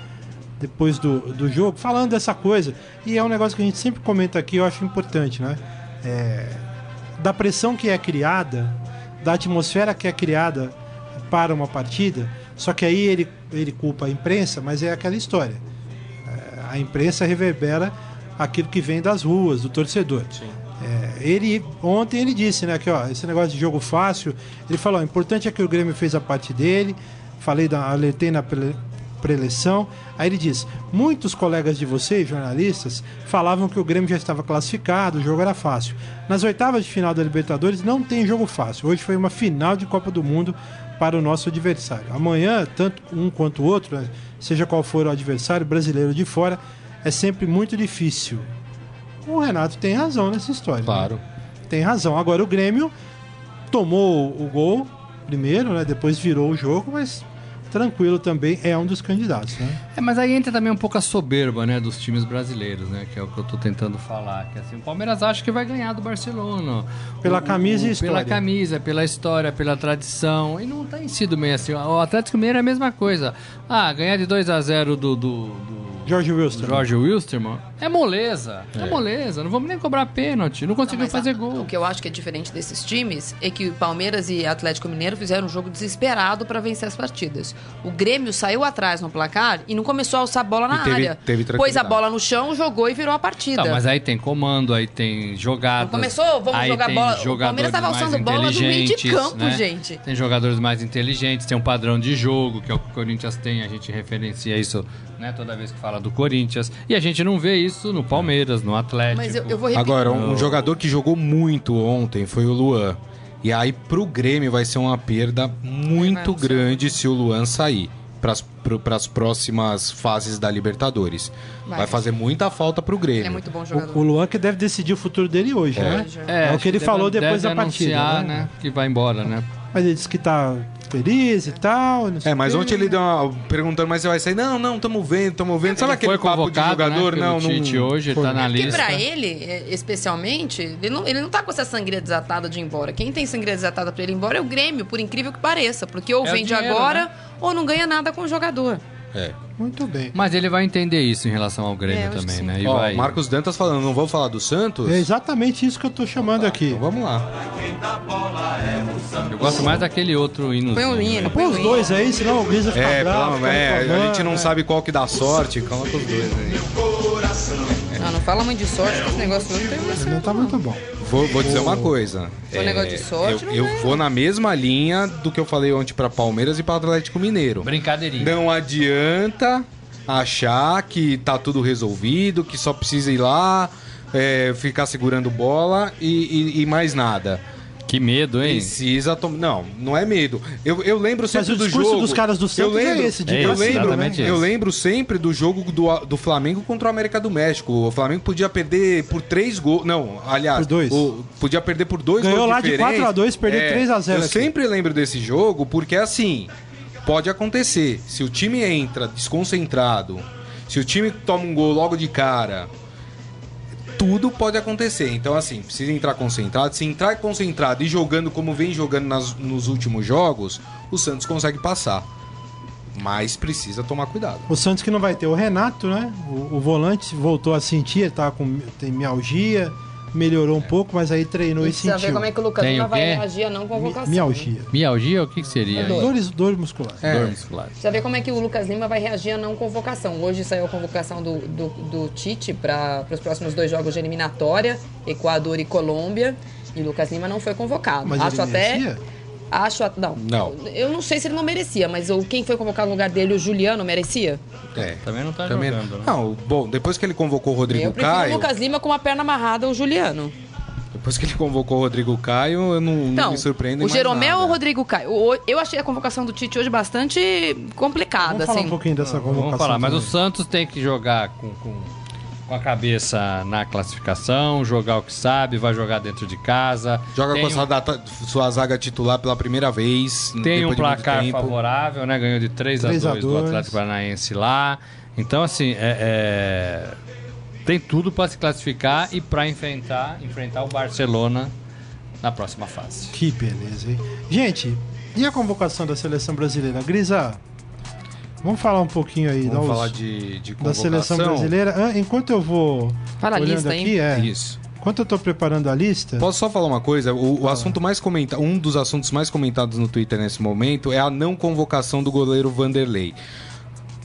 Depois do, do jogo, falando dessa coisa. E é um negócio que a gente sempre comenta aqui, eu acho importante, né? É, da pressão que é criada, da atmosfera que é criada para uma partida. Só que aí ele, ele culpa a imprensa, mas é aquela história. É, a imprensa reverbera aquilo que vem das ruas, do torcedor. É, ele ontem ele disse, né, que ó, esse negócio de jogo fácil, ele falou, o importante é que o Grêmio fez a parte dele. Falei da alertei na prele- preleção. Aí ele diz: "Muitos colegas de vocês, jornalistas, falavam que o Grêmio já estava classificado, o jogo era fácil. Nas oitavas de final da Libertadores não tem jogo fácil. Hoje foi uma final de Copa do Mundo para o nosso adversário. Amanhã, tanto um quanto o outro, né, seja qual for o adversário brasileiro de fora, é sempre muito difícil." O Renato tem razão nessa história. né? Claro. Tem razão. Agora o Grêmio tomou o gol primeiro, né? Depois virou o jogo, mas tranquilo também é um dos candidatos, né? É, mas aí entra também um pouco a soberba, né, dos times brasileiros, né, que é o que eu tô tentando falar, que assim, o Palmeiras acha que vai ganhar do Barcelona. Pela O- camisa e o- história. Pela camisa, pela história, pela tradição, e não tem sido meio assim. O Atlético Mineiro é a mesma coisa. Ah, ganhar de 2 a 0 do, do, do Jorge Wilson. Jorge Wilstermann é moleza, é. moleza, não vamos nem cobrar pênalti, não conseguiu Mas fazer a- gol. O que eu acho que é diferente desses times é que o Palmeiras e Atlético Mineiro fizeram um jogo desesperado para vencer as partidas. O Grêmio saiu atrás no placar e não começou a alçar a bola na teve- área. teve Pôs a bola no chão, jogou e virou a partida. Tá, mas aí tem comando, aí tem jogadas. Não começou? Vamos aí jogar tem bola. O Palmeiras tava mais alçando bola do meio de campo, né? gente. Tem jogadores mais inteligentes, tem um padrão de jogo, que é o que o Corinthians tem, a gente referencia isso né, toda vez que fala do Corinthians. E a gente não vê isso no Palmeiras, no Atlético. Mas eu, eu vou repetir. Agora, um jogador que jogou muito ontem foi o Luan. E aí, pro Grêmio, vai ser uma perda muito Vai, grande se o Luan sair para as próximas fases da Libertadores. Vai, Vai. fazer muita falta pro Grêmio. Ele é muito bom jogador. O, o Luan que né? Né? Né? Mas ele disse que tá feliz e tal. não sei É, mas quê. ontem ele deu uma, perguntando, mas você vai sair? Não, não, tamo vendo, tamo vendo. Sabe Ele aquele foi papo de convocado, jogador? né, não. Tite hoje, ele tá na Porque lista. pra ele, é, especialmente, ele não, ele não tá com essa sangria desatada de ir embora. Quem tem sangria desatada pra ele ir embora é o Grêmio, por incrível que pareça. Porque ou É o vende dinheiro, agora, né? ou não ganha nada com o jogador. É. Muito bem. Mas ele vai entender isso em relação ao Grêmio É, também, né? E Ó, vai... Marcos Dantas falando, não vamos falar do Santos? É exatamente isso que eu tô chamando aqui. Então vamos lá. Eu gosto mais daquele outro hino. Põe um hino, põe os dois aí, senão o Grisa fica É, bravo. é, a gente não né? sabe qual que dá sorte, coloca os dois aí. Não, não fala muito de sorte, que esse negócio não tem mais Não tá muito bom. Vou, vou dizer uma coisa. Foi um negócio de sorte, eu, não eu ganha. vou na mesma linha do que eu falei ontem pra Palmeiras e pra Atlético Mineiro. Brincadeirinha. Não adianta achar que tá tudo resolvido, que só precisa ir lá, é, ficar segurando bola e, e- e mais nada. Que medo, hein? Precisa tomar. Não, não é medo. Eu, eu lembro sempre o do jogo. dos caras do eu Santos lembro, é esse, de É eu lembro, eu lembro sempre do jogo do, do Flamengo contra o América do México. O Flamengo podia perder por três gols. Não, aliás, Por dois. o- podia perder por dois Ganhou gols lá de diferentes. 4 a 2, perdeu É, 3 a 0 Eu aqui. sempre lembro desse jogo porque assim, pode acontecer. Se o time entra desconcentrado, se o time toma um gol logo de cara, tudo pode acontecer. Então, assim, precisa entrar concentrado. Se entrar concentrado e jogando como vem jogando nas- nos últimos jogos, o Santos consegue passar. Mas precisa tomar cuidado. O Santos que não vai ter o Renato, né? O, o volante voltou a sentir, tava com tem mialgia, melhorou um pouco, mas aí treinou e, Precisa ver sentiu. como é que o Lucas Tem o vai quê? reagir a não convocação. Mialgia. Mialgia, o que, que seria? É dor. Dores, dores musculares. É. Dor muscular. Precisa ver como é que o Lucas Lima vai reagir a não convocação. Hoje saiu a convocação do, do, do Tite para os próximos dois jogos de eliminatória, Equador e Colômbia. E o Lucas Lima não foi convocado. Mas acho ele até. merecia? Acho a- não. Não. Eu não sei se ele não merecia, mas o, quem foi convocado no lugar dele, o Juliano, merecia? É. Também não tá Também jogando, né? Não, bom, depois que ele convocou o Rodrigo eu prefiro Caio. o Lucas Lima com a perna amarrada, o Juliano. Depois que ele convocou o Rodrigo Caio, eu não, não Então, me surpreendo. o Jeromel ou o Rodrigo Caio? Eu achei a convocação do Tite hoje bastante complicada, Vamos falar assim. um pouquinho dessa convocação. Vamos falar, mas o também. Santos tem que jogar com, com, com a cabeça na classificação, jogar o que sabe, vai jogar dentro de casa. Joga tem com um, a sua, data- sua zaga titular pela primeira vez. Tem um placar favorável, né? Ganhou de 3 a 3 a 2 do 2. Atlético Paranaense lá. Então, assim, é, é, tem tudo para se classificar e para enfrentar, enfrentar o Barcelona na próxima fase. Que beleza, hein? Gente, E a convocação da seleção brasileira? Grisa, vamos falar um pouquinho aí Vamos da, falar de, de da seleção brasileira. Ah, enquanto eu vou Fala a olhando lista, aqui, hein? é, Isso. enquanto eu tô preparando a lista, Posso só falar uma coisa? O, o assunto mais comentado, um dos assuntos mais comentados no Twitter nesse momento é a não convocação do goleiro Vanderlei.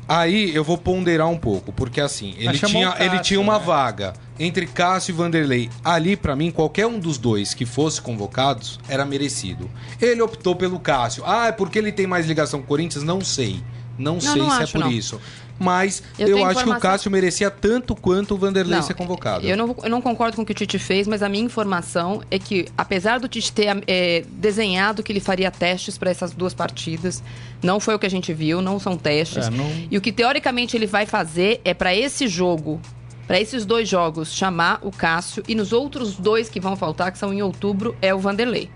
Aí eu vou ponderar um pouco, porque assim, ele tinha, Cássio, ele tinha uma né? vaga entre Cássio e Vanderlei. Ali, pra mim, qualquer um dos dois que fosse convocados era merecido. Ele optou pelo Cássio. Ah, é porque ele tem mais ligação com o Corinthians? Não sei. Não, sei não se é acho, por não. isso. Mas Eu eu, acho que o informação- Cássio merecia tanto quanto o Vanderlei Não, ser convocado. Eu não, eu não concordo com o que o Tite fez, mas a minha informação é que, apesar do Tite ter é, desenhado que ele faria testes para essas duas partidas, não foi o que a gente viu, não são testes. É, não- E o que teoricamente ele vai fazer é para esse jogo, para esses dois jogos, chamar o Cássio e nos outros dois que vão faltar, que são em outubro, é o Vanderlei.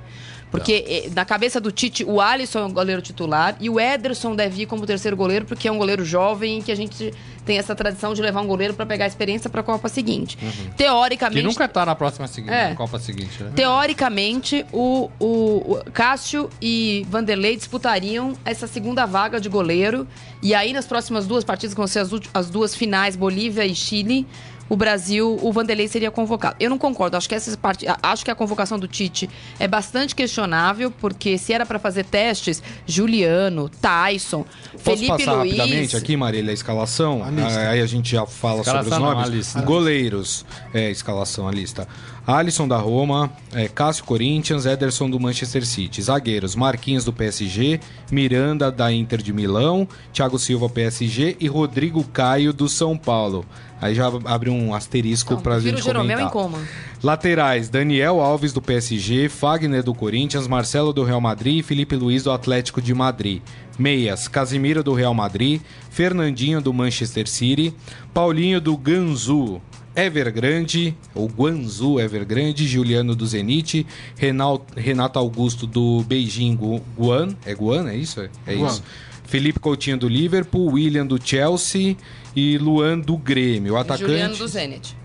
Porque eh, na cabeça do Tite, o Alisson é o goleiro titular e o Ederson deve ir como terceiro goleiro, porque é um goleiro jovem que a gente tem essa tradição de levar um goleiro para pegar experiência para a Copa seguinte. Que Teoricamente, nunca tá na próxima seguinte, É. na Copa seguinte, né? teoricamente o, o, o Cássio e Vanderlei disputariam essa segunda vaga de goleiro. E aí, nas próximas duas partidas, que vão ser as, as duas finais, Bolívia e Chile, o Brasil, o Vanderlei seria convocado. Eu não concordo. Acho que essas part... acho que a convocação do Tite é bastante questionável, porque se era para fazer testes, Juliano, Tyson, Posso Felipe passar Luiz. rapidamente aqui, Marília, a escalação? A lista. Ah, Aí a gente já fala Escalação sobre os não, nomes. a lista. Goleiros, é, escalação, a lista. Alisson da Roma, é, Cássio Corinthians, Ederson do Manchester City. Zagueiros, Marquinhos do PSG, Miranda da Inter de Milão, Thiago Silva PSG e Rodrigo Caio do São Paulo. Aí já abre um asterisco Então, pra prefiro gente comentar. em coma. Laterais, Daniel Alves do PSG, Fagner do Corinthians, Marcelo do Real Madrid e Felipe Luiz do Atlético de Madrid. Meias, Casimiro do Real Madrid, Fernandinho do Manchester City, Paulinho do Ganzu, Evergrande, ou Guanzu Evergrande, Juliano do Zenit, Renal- Renato Augusto do Beijing Gu- Guan, é Guan, é isso? É Guan. isso. Felipe Coutinho do Liverpool, William do Chelsea e Luan do Grêmio. O atacante... Juliano do Zenit.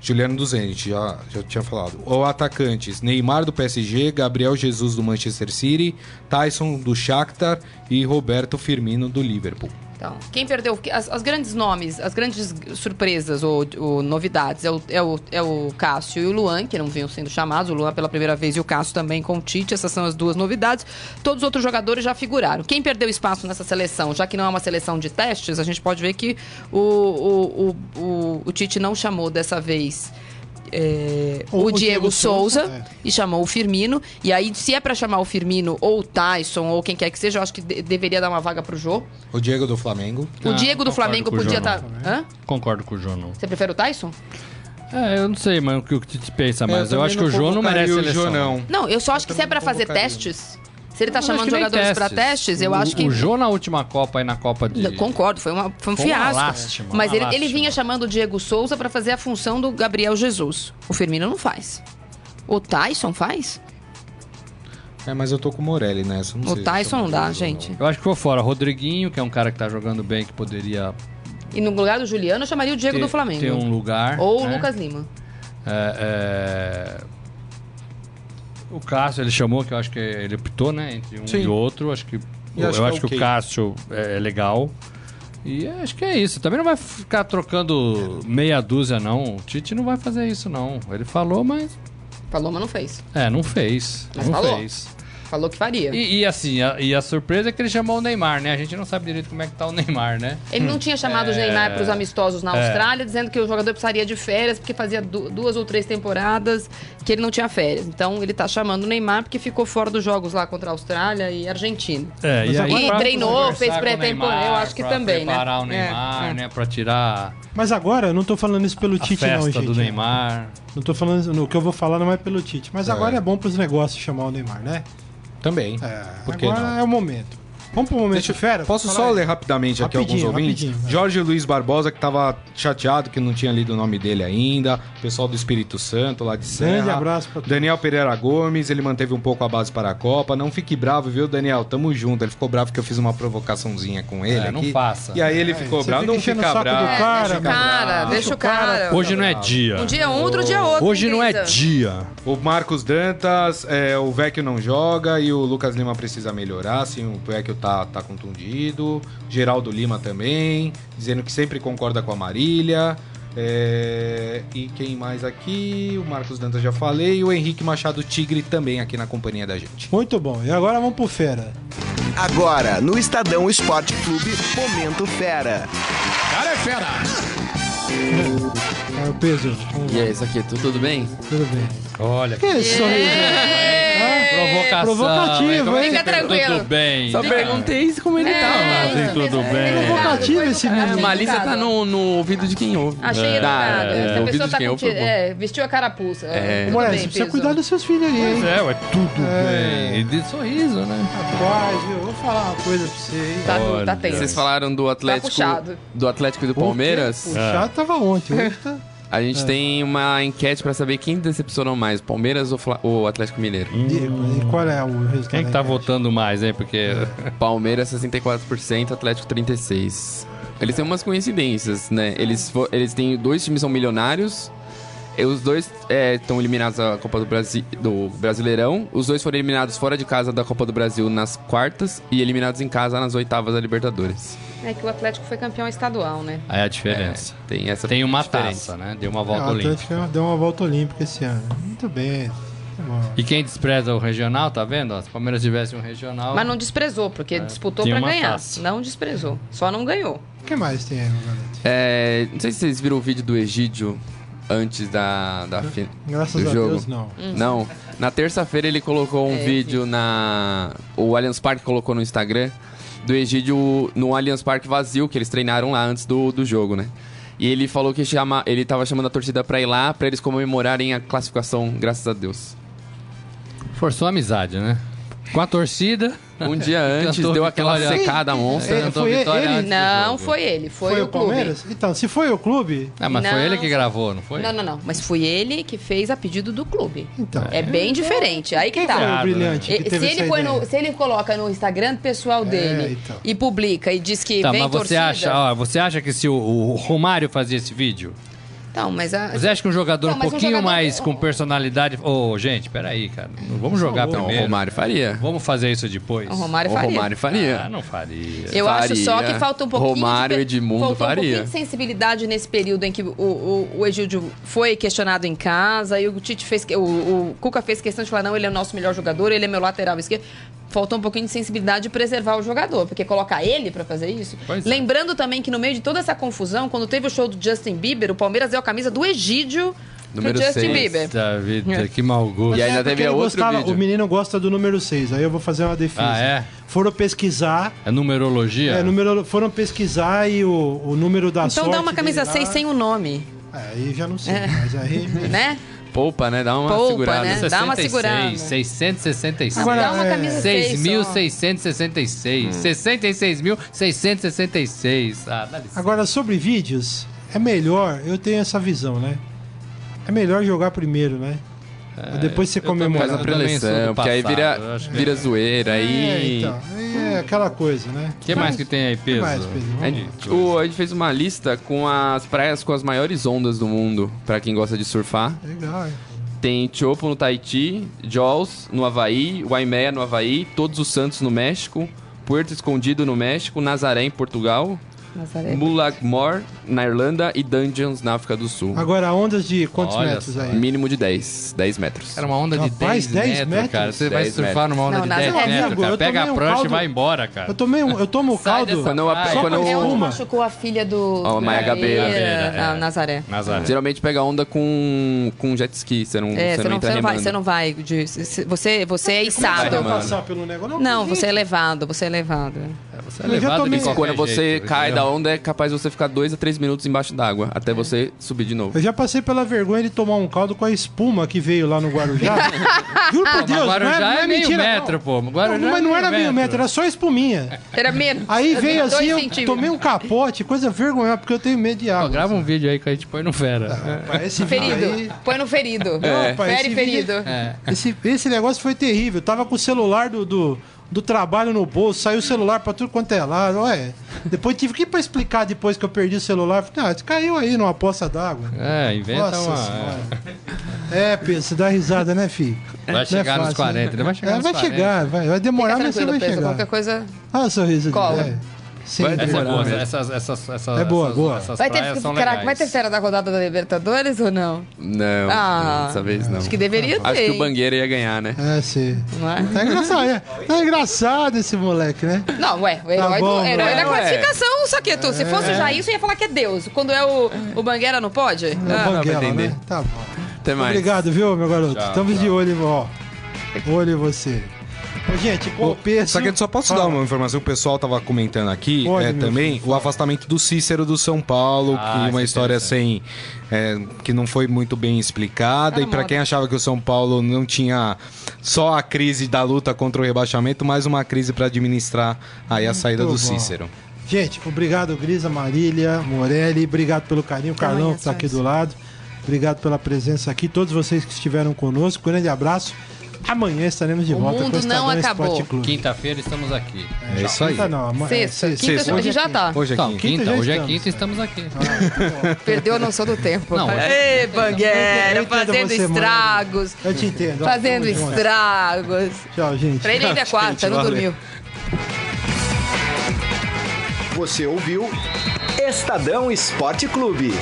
Juliano do Zenit, já, já tinha falado. O atacantes, Neymar do PSG, Gabriel Jesus do Manchester City, Tyson do Shakhtar e Roberto Firmino do Liverpool. Então, quem perdeu. As, as grandes nomes, as grandes surpresas ou, ou novidades é o, é, o, é o Cássio e o Luan, que não vinham sendo chamados. O Luan pela primeira vez e o Cássio também com o Tite. Essas são as duas novidades. Todos os outros jogadores já figuraram. Quem perdeu espaço nessa seleção, já que não é uma seleção de testes, a gente pode ver que o, o, o, o, o Tite não chamou dessa vez. É, O o, Diego, Diego Souza, Souza, é. e chamou o Firmino. E aí, se é pra chamar o Firmino ou o Tyson ou quem quer que seja, eu acho que de- deveria dar uma vaga pro Jô. O Diego do Flamengo. O Ah, Diego do Flamengo podia estar. Hã? Concordo com o João. não. Você prefere o Tyson? É, eu não sei, mano, o que o Tite pensa, mas eu, também acho que o João não merece o seleção. Jô, não. Não, eu só acho que se é pra fazer testes, se ele tá Eu acho chamando jogadores pra testes, eu o, acho que. O Jô na última Copa aí na Copa de... Não, Concordo, foi, uma, foi um Foi uma fiasco. lástima, Mas uma ele, ele lástima. vinha chamando o Diego Souza pra fazer a função do Gabriel Jesus. O Firmino não faz. O Tyson faz? É, mas eu tô com o Morelli nessa. Não O Tyson não dá, o gente. Eu acho que foi fora. Rodriguinho, que é um cara que tá jogando bem, que poderia E no lugar do Juliano, eu chamaria o Diego ter, do Flamengo. ter um lugar. Ou o né? Lucas Lima. É, é, O Cássio, ele chamou, que eu acho que ele optou, né? Entre um Sim. e outro. Acho que, eu acho acho, que é que ok. o Cássio é, é legal. E acho que é isso. Também não vai ficar trocando meia dúzia, não. O Tite não vai fazer isso, não. Ele falou, mas. Falou, mas não fez. É, não fez. Mas não falou. fez. Falou que faria. E, e assim, a, e a surpresa é que ele chamou o Neymar, né? A gente não sabe direito como é que tá o Neymar, né? Ele não tinha chamado o Neymar para os amistosos na É. Austrália, dizendo que o jogador precisaria de férias, porque fazia du- duas ou três temporadas que ele não tinha férias. Então ele tá chamando o Neymar porque ficou fora dos jogos lá contra a Austrália e Argentina. É, Mas agora- E treinou, fez pré-temporada, eu acho que também, né? preparar o É, Neymar, é. né? Pra tirar Mas agora, eu não tô falando isso pelo a Tite, festa não, gente. do Neymar. Não tô falando. O que eu vou falar não é pelo Tite. Mas É. agora é bom pros negócios chamar o Neymar, né? Também. É, Por que agora não? é o momento. Vamos pro momento Deixa, fera? posso só aí. ler rapidamente aqui Rapidinho, alguns ouvintes? rapidinho. Jorge Luiz Barbosa, que tava chateado que não tinha lido o nome dele ainda. Pessoal do Espírito Santo, lá de Serra. Grande abraço pra todos. Daniel Pereira Gomes, ele manteve um pouco a base para a Copa. Não fique bravo, viu, Daniel? Tamo junto. Ele ficou bravo que eu fiz uma provocaçãozinha com ele É, não aqui. faça. E aí ele ficou você bravo. fica Não fica o bravo. cara, Deixa o cara, deixa o cara. Hoje não é dia. Um dia um, outro dia outro. Hoje não é dia. O Marcos Dantas, é, o Vecchio não joga e o Lucas Lima precisa melhorar, sim, o Vecchio tá, tá contundido. Geraldo Lima também, dizendo que sempre concorda com a Marília. É, e quem mais aqui? O Marcos Dantas já falei. E o Henrique Machado Tigre também aqui na companhia da gente. Muito bom. E agora vamos pro fera. Agora, no Estadão Esporte Clube, Momento Fera. É o peso. E aí, isso aqui, tu- tudo bem? Tudo bem. Olha, Que sorriso? Provocação. Provocativo, é hein? você Fica tranquilo. Tudo bem. Só perguntei se como ele É, tava. Sim, tudo bem. Provocativo esse menino. Malícia tá no, no ouvido de quem ouve. Achei Tá, educado. é, a pessoa tá com. bom. É, vestiu a carapuça. É. Bem, você precisa cuidar dos seus filhos aí, hein? É, ué, tudo É. bem. E de sorriso, né? Rapaz, viu? Vou falar uma coisa pra você, hein? Tá, tá tenso. Vocês falaram do Atlético, puxado. do Atlético e do Palmeiras. O chato tava ontem, hoje tá... A gente tem uma enquete pra saber quem decepcionou mais, Palmeiras ou Fla- ou Atlético Mineiro. E qual é o resultado? Quem que tá votando mais, hein? Porque Palmeiras 64%, Atlético 36%. Eles têm umas coincidências, né? Eles, fo- eles têm dois times são milionários. e Os dois estão eliminados da Copa do, Brasi do Brasileirão. Os dois foram eliminados fora de casa da Copa do Brasil nas quartas e eliminados em casa nas oitavas da Libertadores. É que o Atlético foi campeão estadual, né? aí a diferença. Tem essa Tem uma diferença. taça, né? Deu uma É, volta o olímpica. Atlético deu uma volta olímpica esse ano. Muito bem. Tá. E quem despreza o regional, tá vendo? Se o Palmeiras tivesse um regional. Mas não desprezou, porque disputou Tinha pra uma ganhar. taça. Não desprezou. Só não ganhou. O que mais tem aí, meu garoto? É, não sei se vocês viram o vídeo do Egídio antes da, da fi- Graças do a jogo. Deus, não. Não. Na terça-feira ele colocou um É, vídeo na. O Allianz Parque colocou no Instagram do Egídio no Allianz Parque vazio, que eles treinaram lá antes do, do jogo, né? E ele falou que chama, ele tava chamando a torcida pra ir lá, pra eles comemorarem a classificação, graças a Deus. Forçou a amizade, né? Com a torcida. Um dia antes deu aquela vitória. secada monstra. É, Cantou foi vitória ele? antes do Não jogo. foi ele, foi, Foi, o, o clube. Palmeiras? Então, se foi o clube, Ah, mas foi Não. ele que gravou, não foi? Não, não, não. Mas foi ele que fez a pedido do clube. então. É bem diferente. Aí que Quem tá. foi o brilhante E- que Se ele, essa põe ideia? no- se ele coloca no Instagram pessoal dele então. e publica e diz que Tá, vem mas você torcida... acha, ó, você acha que se o, o Romário fazia esse vídeo, Então, mas a... você acha que um jogador Não, um mas um pouquinho jogador- mais com personalidade. Ô, gente, peraí, cara. Não vamos jogar Então, o primeiro. Romário faria. Vamos fazer isso depois. O Romário O faria. Romário faria. Ah, não faria. Eu acho só Faria. que falta um pouquinho Romário, de, Edmundo faltou um faria. pouquinho de sensibilidade nesse período em que o, o, o Egídio foi questionado em casa e o Tite fez que- o, o Cuca fez questão de falar não, ele é o nosso melhor jogador, ele é meu lateral esquerdo. Faltou um pouquinho de sensibilidade de preservar o jogador, porque colocar ele pra fazer isso. Pois é. Lembrando também que no meio de toda essa confusão, quando teve o show do Justin Bieber, o Palmeiras deu a camisa do Egídio Número pro Justin seis. Bieber. Puta vida, que mau gosto. E ainda É teve outro gostava- vídeo. O menino gosta do número 6, aí eu vou fazer uma defesa. Ah, é? Foram pesquisar, É numerologia? é, número, foram pesquisar e o, o número da Então sorte dá uma camisa dele lá- 6 sem o nome, É, aí já não sei, mas aí... né? Poupa, né? Dá uma Poupa, segurada. né? Dá uma 66, segurada. 666. Agora, dá uma camisa 6 6.666. 66.666. Ah. Agora, sobre vídeos, é melhor, eu tenho essa visão, né? É melhor jogar primeiro, né? Depois você comemora. Faz a Eu também sou preleção, porque aí vira, vira zoeira. É, Aí. então, é aquela coisa, né? O que mais que tem aí, peso? mais, Pedro? A gente, o- a gente fez uma lista com as praias com as maiores ondas do mundo, pra quem gosta de surfar. Legal, é. Tem Chopo no Tahiti, Jaws no Havaí, Waimea no Havaí, Todos os Santos no México, Puerto Escondido no México, Nazaré em Portugal, Nazaré. Na Irlanda e Dungeons na África do Sul. Agora, ondas de quantos Olha metros só. aí? Mínimo de 10, 10 metros. Era uma onda de Rapaz, 10, 10 metros, cara. metros? Você vai 10 surfar numa onda Não, de Nazaré. 10 Meu metros, amigo, cara. eu Pega a um prancha caldo- e vai embora, cara. Eu, tomei um, eu tomo Sai caldo. Quando eu, praia. quando eu- É onde Uma. machucou a filha do. Ó, Maia Gabeira. Ah, É. Nazaré. Nazaré. Geralmente pega onda com, com jet ski, você não, É, você você não não, entra você não vai, remando. você não vai. de- você, você é é içado. você vai mano. passar pelo negócio? Não, você é levado, você é levado. Você é Eu já levado Quando você cai da onda, é capaz de você ficar dois a três minutos embaixo d'água, até você subir de novo. Eu já passei pela vergonha de tomar um caldo com a espuma que veio lá no Guarujá. Juro por Deus, Guarujá não é, não é é meio mentira. metro, não. pô. Guarujá não, é mas não meio era meio metro. metro, era só espuminha. Era menos. Aí Era veio assim, eu centímetros. tomei um capote, coisa vergonhosa, porque eu tenho medo de Ó, água. grava um vídeo aí que a gente põe no Fera. Esse vídeo Ferido. aí- Põe no ferido. Não, Fere esse ferido. vídeo- É. Esse, esse negócio foi terrível. Eu tava com o celular do, do, do trabalho no bolso, saiu o celular pra tudo quanto é lado. Ué. Depois tive que ir pra explicar depois que eu perdi o celular. Falei, ah, caiu aí numa poça d'água. É, inventa Nossa uma. senhora. É, Pedro, você dá risada, né, filho? Vai chegar nos 40, ele vai chegar é, nos vai 40. chegar, vai, vai demorar, mas você vai Pedro. chegar. Qualquer coisa. Olha o sorriso Cola. dele. É. Sim, Vai Essa é demorar boa, essas, essas, essas, É boa, essas, boa. essas Vai ter, são caraca, legais. vai ter fera da rodada da Libertadores ou não? Não, Ah, dessa vez não. Acho que deveria ter. Acho que o Bangueira ia ganhar, né? É, sim. Não é? Tá engraçado, é. Tá engraçado esse moleque, né? Não, ué, o herói, bom, do, herói ué. da Ué. classificação, Saqueto. Se fosse já isso, ia falar que é Deus. Quando é o, o Bangueira, não pode? É Ah, o Banguela, entender. né? Tá bom. Até mais. Obrigado, viu, meu garoto? Tchau, Estamos tchau. de olho, ó. Olho em você. Ô, gente, o peso... Só que só posso dar uma informação que o pessoal tava comentando aqui Pode, é, também filho, o afastamento do Cícero do São Paulo, Ah, que isso uma é história sem é, que não foi muito bem explicada e para quem achava que o São Paulo não tinha só a crise da luta contra o rebaixamento, mais uma crise para administrar aí a saída do bom. Cícero. Gente, obrigado, Grisa, Marília, Morelli. Obrigado pelo carinho. O Carlão, que está aqui do lado. Obrigado pela presença aqui. Todos vocês que estiveram conosco. Grande abraço. Amanhã estaremos de O volta mundo com o Estadão não acabou. Quinta-feira estamos aqui. É isso aí. Quinta não, amanhã- Sexta. é, hoje já tá. Hoje aqui. Quinta hoje é quinta e estamos aqui. Perdeu a noção do tempo. Não, Ei, Banguera, fazendo você, Morelli. estragos. Eu te entendo. Fazendo estragos. Tchau, gente. Pra ele ainda é quarta, não dormiu. Você ouviu Estadão Esporte Clube.